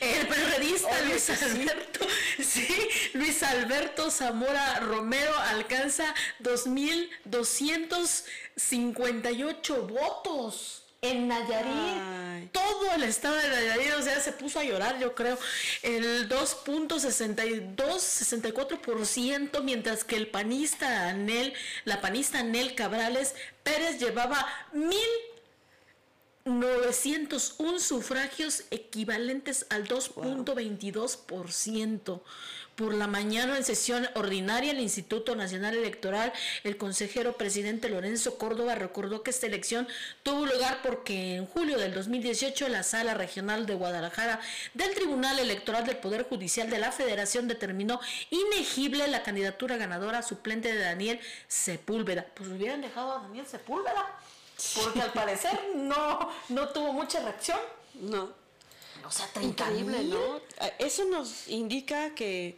el periodista Luis Alberto, sí, Luis Alberto Zamora Romero alcanza 2.258 votos en Nayarit, todo el estado de Nayarit, o sea, se puso a llorar, yo creo, el 2.62, 64%, mientras que el panista Anel, la panista Anel Cabrales Pérez llevaba mil 901 sufragios equivalentes al 2.22%. Por la mañana, en sesión ordinaria, el Instituto Nacional Electoral, el consejero presidente Lorenzo Córdoba recordó que esta elección tuvo lugar porque en julio del 2018 la Sala Regional de Guadalajara del Tribunal Electoral del Poder Judicial de la Federación determinó inegible la candidatura ganadora suplente de Daniel Sepúlveda. Pues hubieran dejado a Daniel Sepúlveda, porque al parecer no, no tuvo mucha reacción. No. O sea, 30 Increíble. ¿no? Ah, Eso nos indica que,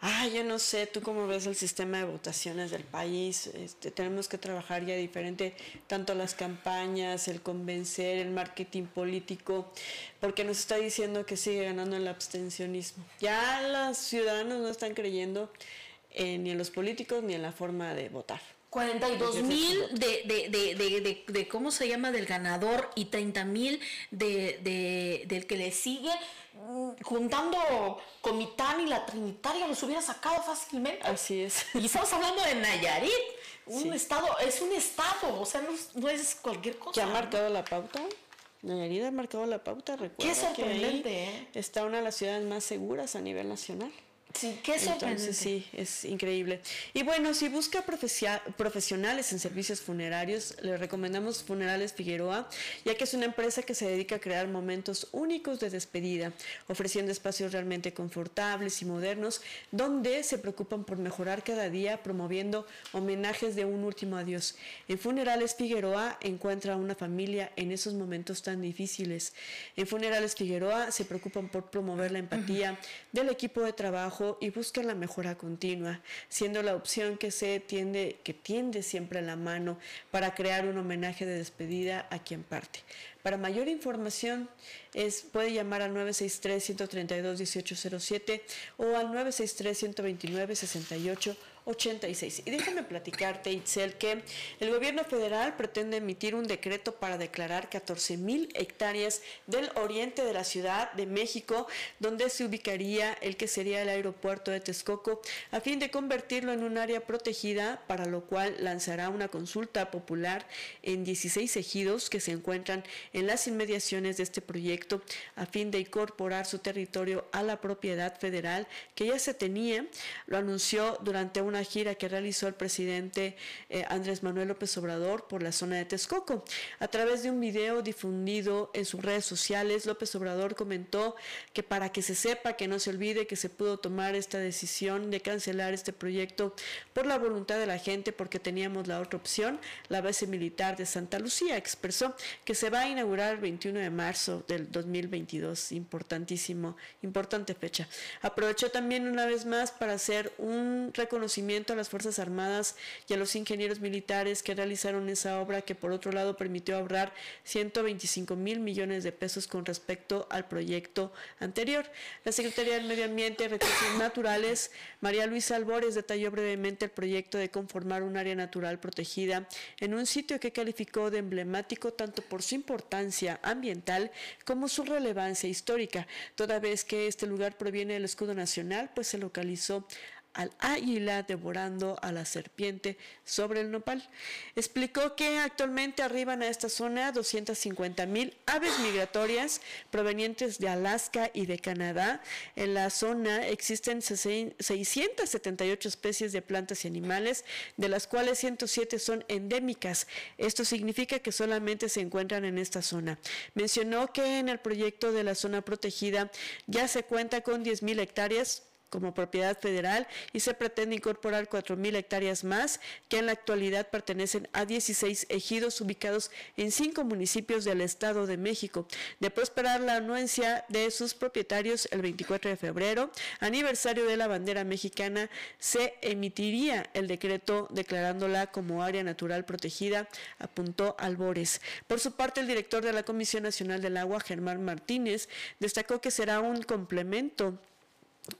ah, yo no sé, tú cómo ves el sistema de votaciones del país, este, tenemos que trabajar ya diferente, tanto las campañas, el convencer, el marketing político, porque nos está diciendo que sigue ganando el abstencionismo. Ya los ciudadanos no están creyendo eh, ni en los políticos ni en la forma de votar. 42 mil de, de, de, de, cómo se llama del ganador y 30 mil de, de, del que le sigue, mm, juntando Comitán y la Trinitaria los hubiera sacado fácilmente. Así es. Y estamos hablando de Nayarit, un Sí. estado, es un estado, o sea, no, es- no es cualquier cosa. que ha marcado la pauta. Nayarit ha marcado la pauta, recuerda Qué que ahí sorprendente, ¿eh? está una de las ciudades más seguras a nivel nacional. Sí, qué sorprendente. Entonces sí, es increíble. Y bueno, si busca profesionales en servicios funerarios, le recomendamos Funerales Figueroa, ya que es una empresa que se dedica a crear momentos únicos de despedida, ofreciendo espacios realmente confortables y modernos, donde se preocupan por mejorar cada día, promoviendo homenajes de un último adiós. En Funerales Figueroa encuentra a una familia en esos momentos tan difíciles. En Funerales Figueroa se preocupan por promover la empatía del equipo de trabajo y buscan la mejora continua, siendo la opción que se tiende, que tiende siempre a la mano para crear un homenaje de despedida a quien parte. Para mayor información es, puede llamar al 963-132-1807 o al 963-129-68 86. Y déjame platicarte, Itzel, que el gobierno federal pretende emitir un decreto para declarar 14 mil hectáreas del oriente de la Ciudad de México, donde se ubicaría el que sería el aeropuerto de Texcoco, a fin de convertirlo en un área protegida, para lo cual lanzará una consulta popular en 16 ejidos que se encuentran en las inmediaciones de este proyecto, a fin de incorporar su territorio a la propiedad federal que ya se tenía. Lo anunció durante una gira que realizó el presidente eh, Andrés Manuel López Obrador por la zona de Texcoco. A través de un video difundido en sus redes sociales, López Obrador comentó que para que se sepa, que no se olvide que se pudo tomar esta decisión de cancelar este proyecto por la voluntad de la gente, porque teníamos la otra opción, la base militar de Santa Lucía. Expresó que se va a inaugurar el 21 de marzo del 2022. Importantísimo, importante fecha. Aprovechó también una vez más para hacer un reconocimiento a las Fuerzas Armadas y a los ingenieros militares que realizaron esa obra que por otro lado permitió ahorrar 125 mil millones de pesos con respecto al proyecto anterior. La Secretaría del Medio Ambiente y Recursos Naturales, María Luisa Albores, detalló brevemente el proyecto de conformar un área natural protegida en un sitio que calificó de emblemático tanto por su importancia ambiental como su relevancia histórica, toda vez que este lugar proviene del escudo nacional, pues se localizó al águila devorando a la serpiente sobre el nopal. Explicó que actualmente arriban a esta zona 250 mil aves migratorias provenientes de Alaska y de Canadá. En la zona existen 678 especies de plantas y animales, de las cuales 107 son endémicas. Esto significa que solamente se encuentran en esta zona. Mencionó que en el proyecto de la zona protegida ya se cuenta con 10 mil hectáreas como propiedad federal y se pretende incorporar 4.000 hectáreas más que en la actualidad pertenecen a 16 ejidos ubicados en cinco municipios del Estado de México. De prosperar la anuencia de sus propietarios el 24 de febrero, aniversario de la bandera mexicana, se emitiría el decreto declarándola como área natural protegida, apuntó Albores. Por su parte, el director de la Comisión Nacional del Agua, Germán Martínez, destacó que será un complemento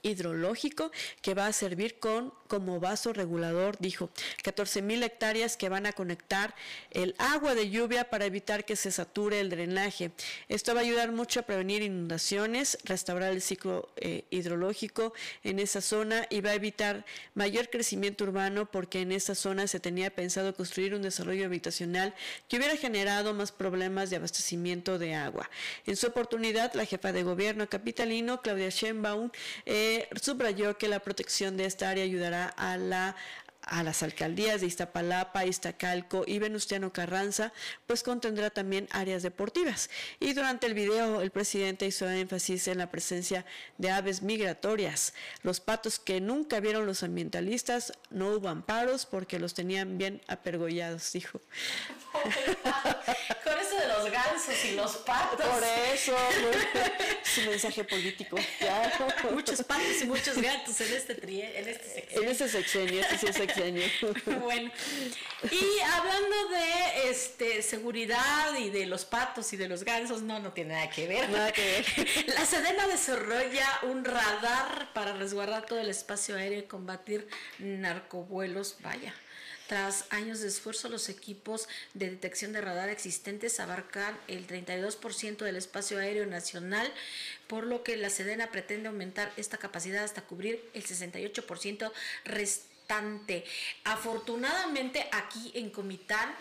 hidrológico que va a servir con como vaso regulador, dijo, 14 mil hectáreas que van a conectar el agua de lluvia para evitar que se sature el drenaje. Esto va a ayudar mucho a prevenir inundaciones, restaurar el ciclo eh, hidrológico en esa zona y va a evitar mayor crecimiento urbano porque en esa zona se tenía pensado construir un desarrollo habitacional que hubiera generado más problemas de abastecimiento de agua. En su oportunidad, la jefa de gobierno capitalino, Claudia Sheinbaum, subrayó que la protección de esta área ayudará a la a las alcaldías de Iztapalapa, Iztacalco y Venustiano Carranza, pues contendrá también áreas deportivas. Y durante el video el presidente hizo énfasis en la presencia de aves migratorias. Los patos que nunca vieron los ambientalistas no hubo amparos porque los tenían bien apergollados, dijo. Con eso de los gansos y los patos. Por eso, su mensaje político. Muchos patos y muchos gatos en este, en este sexenio. En este sexenio, este sí es sexenio. bueno, y hablando de este seguridad y de los patos y de los gansos, no, no tiene nada que ver. Nada que ver. La Sedena desarrolla un radar para resguardar todo el espacio aéreo y combatir narcovuelos. Vaya. Tras años de esfuerzo, los equipos de detección de radar existentes abarcan el 32% del espacio aéreo nacional, por lo que la Sedena pretende aumentar esta capacidad hasta cubrir el 68% restante. Afortunadamente, aquí en Comitán,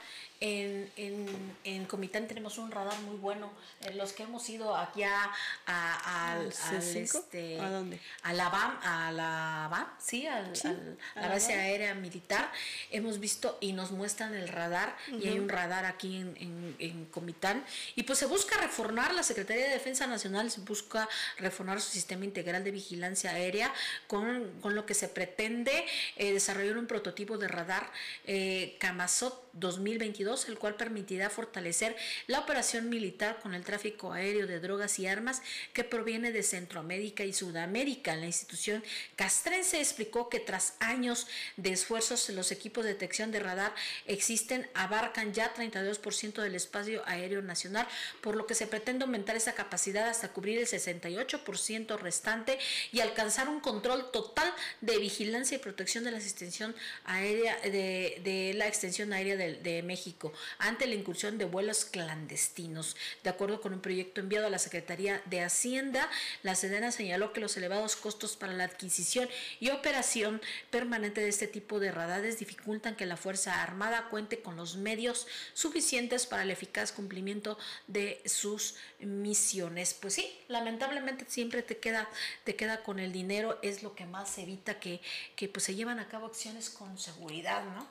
en, en, en, Comitán tenemos un radar muy bueno. En los que hemos ido allá a, al, al este, ¿A dónde? A la BAM, a la BAM, sí, al, Sí, al- a la base BAM. aérea militar. Hemos visto y nos muestran el radar y hay un radar aquí en, en, en Comitán. Y pues se busca reformar, la Secretaría de Defensa Nacional se busca reformar su sistema integral de vigilancia aérea con, con lo que se pretende eh, desarrollar un prototipo de radar eh, Camazot 2022, el cual permitirá fortalecer la operación militar con el tráfico aéreo de drogas y armas que proviene de Centroamérica y Sudamérica. La institución castrense explicó que tras años de esfuerzos, los equipos de detección de radar existen, abarcan ya 32% del espacio aéreo nacional, por lo que se pretende aumentar esa capacidad hasta cubrir el 68% restante y alcanzar un control total de vigilancia y protección de la extensión aérea de, de la extensión aérea de, de México ante la incursión de vuelos clandestinos. De acuerdo con un proyecto enviado a la Secretaría de Hacienda, la Sedena señaló que los elevados costos para la adquisición y operación permanente de este tipo de radares dificultan que la Fuerza Armada cuente con los medios suficientes para el eficaz cumplimiento de sus misiones. Pues sí, lamentablemente siempre te queda, te queda con el dinero, es lo que más evita que, que pues se llevan a cabo acciones con seguridad, ¿no?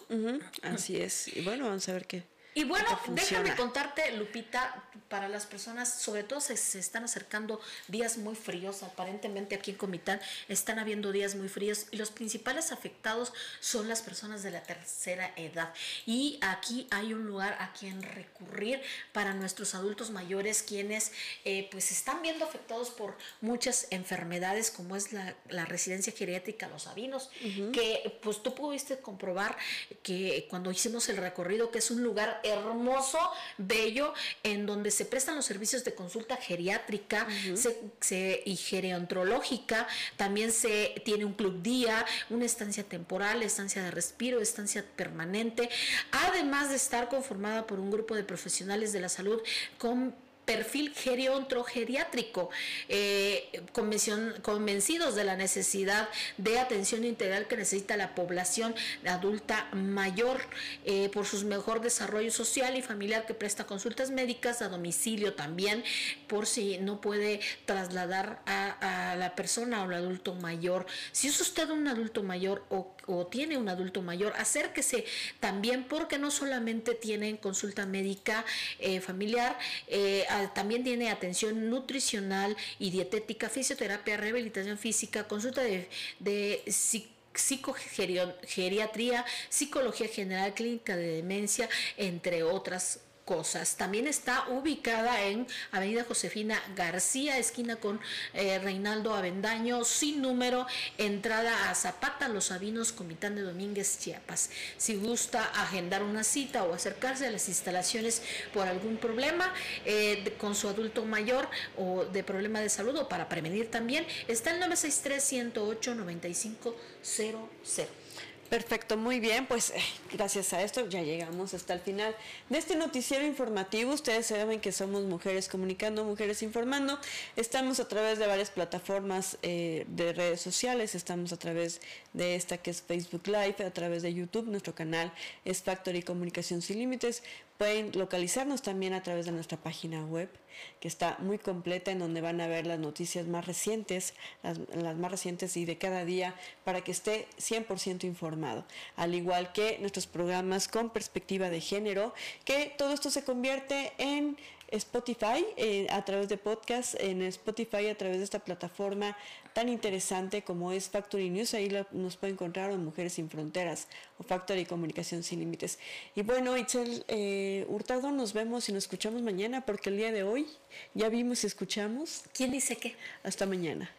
Así es. Y bueno, vamos a ver qué. Y bueno, déjame contarte, Lupita, para las personas, sobre todo se, se están acercando días muy fríos, aparentemente aquí en Comitán están habiendo días muy fríos y los principales afectados son las personas de la tercera edad. Y aquí hay un lugar a quien recurrir para nuestros adultos mayores, quienes eh, pues están viendo afectados por muchas enfermedades, como es la, la residencia geriátrica Los Sabinos, que pues tú pudiste comprobar que cuando hicimos el recorrido, que es un lugar hermoso, bello, en donde se prestan los servicios de consulta geriátrica se- se- y gerontológica, también se tiene un club día, una estancia temporal, estancia de respiro, estancia permanente, además de estar conformada por un grupo de profesionales de la salud con perfil geriontogeriátrico, eh, convencidos de la necesidad de atención integral que necesita la población adulta mayor eh, por su mejor desarrollo social y familiar que presta consultas médicas a domicilio también por si no puede trasladar a, a la persona o al adulto mayor. Si es usted un adulto mayor o, o tiene un adulto mayor, acérquese también porque no solamente tienen consulta médica eh, familiar, eh, también tiene atención nutricional y dietética, fisioterapia, rehabilitación física, consulta de, de psic- psicogeriatría, psicología general, clínica de demencia, entre otras cosas. También está ubicada en Avenida Josefina García, esquina con eh, Reinaldo Avendaño, sin número, entrada a Zapata, Los Sabinos, Comitán de Domínguez, Chiapas. Si gusta agendar una cita o acercarse a las instalaciones por algún problema eh, con su adulto mayor o de problema de salud o para prevenir también, está el 963-108-9500. Perfecto, muy bien, pues eh, gracias a esto ya llegamos hasta el final de este noticiero informativo. Ustedes saben que somos mujeres comunicando, mujeres informando. Estamos a través de varias plataformas eh, de redes sociales, estamos a través de esta que es Facebook Live, a través de YouTube, nuestro canal es Factory Comunicación Sin Límites. Pueden localizarnos también a través de nuestra página web, que está muy completa, en donde van a ver las noticias más recientes, las, más recientes y de cada día, para que esté 100% informado. Al igual que nuestros programas con perspectiva de género, que todo esto se convierte en Spotify eh, a través de podcast, en Spotify a través de esta plataforma tan interesante como es Factory News, ahí nos puede encontrar o Mujeres sin Fronteras o Factory Comunicación sin Límites. Y bueno, Itzel eh, Hurtado, nos vemos y nos escuchamos mañana porque el día de hoy ya vimos y escuchamos. ¿Quién dice qué? Hasta mañana.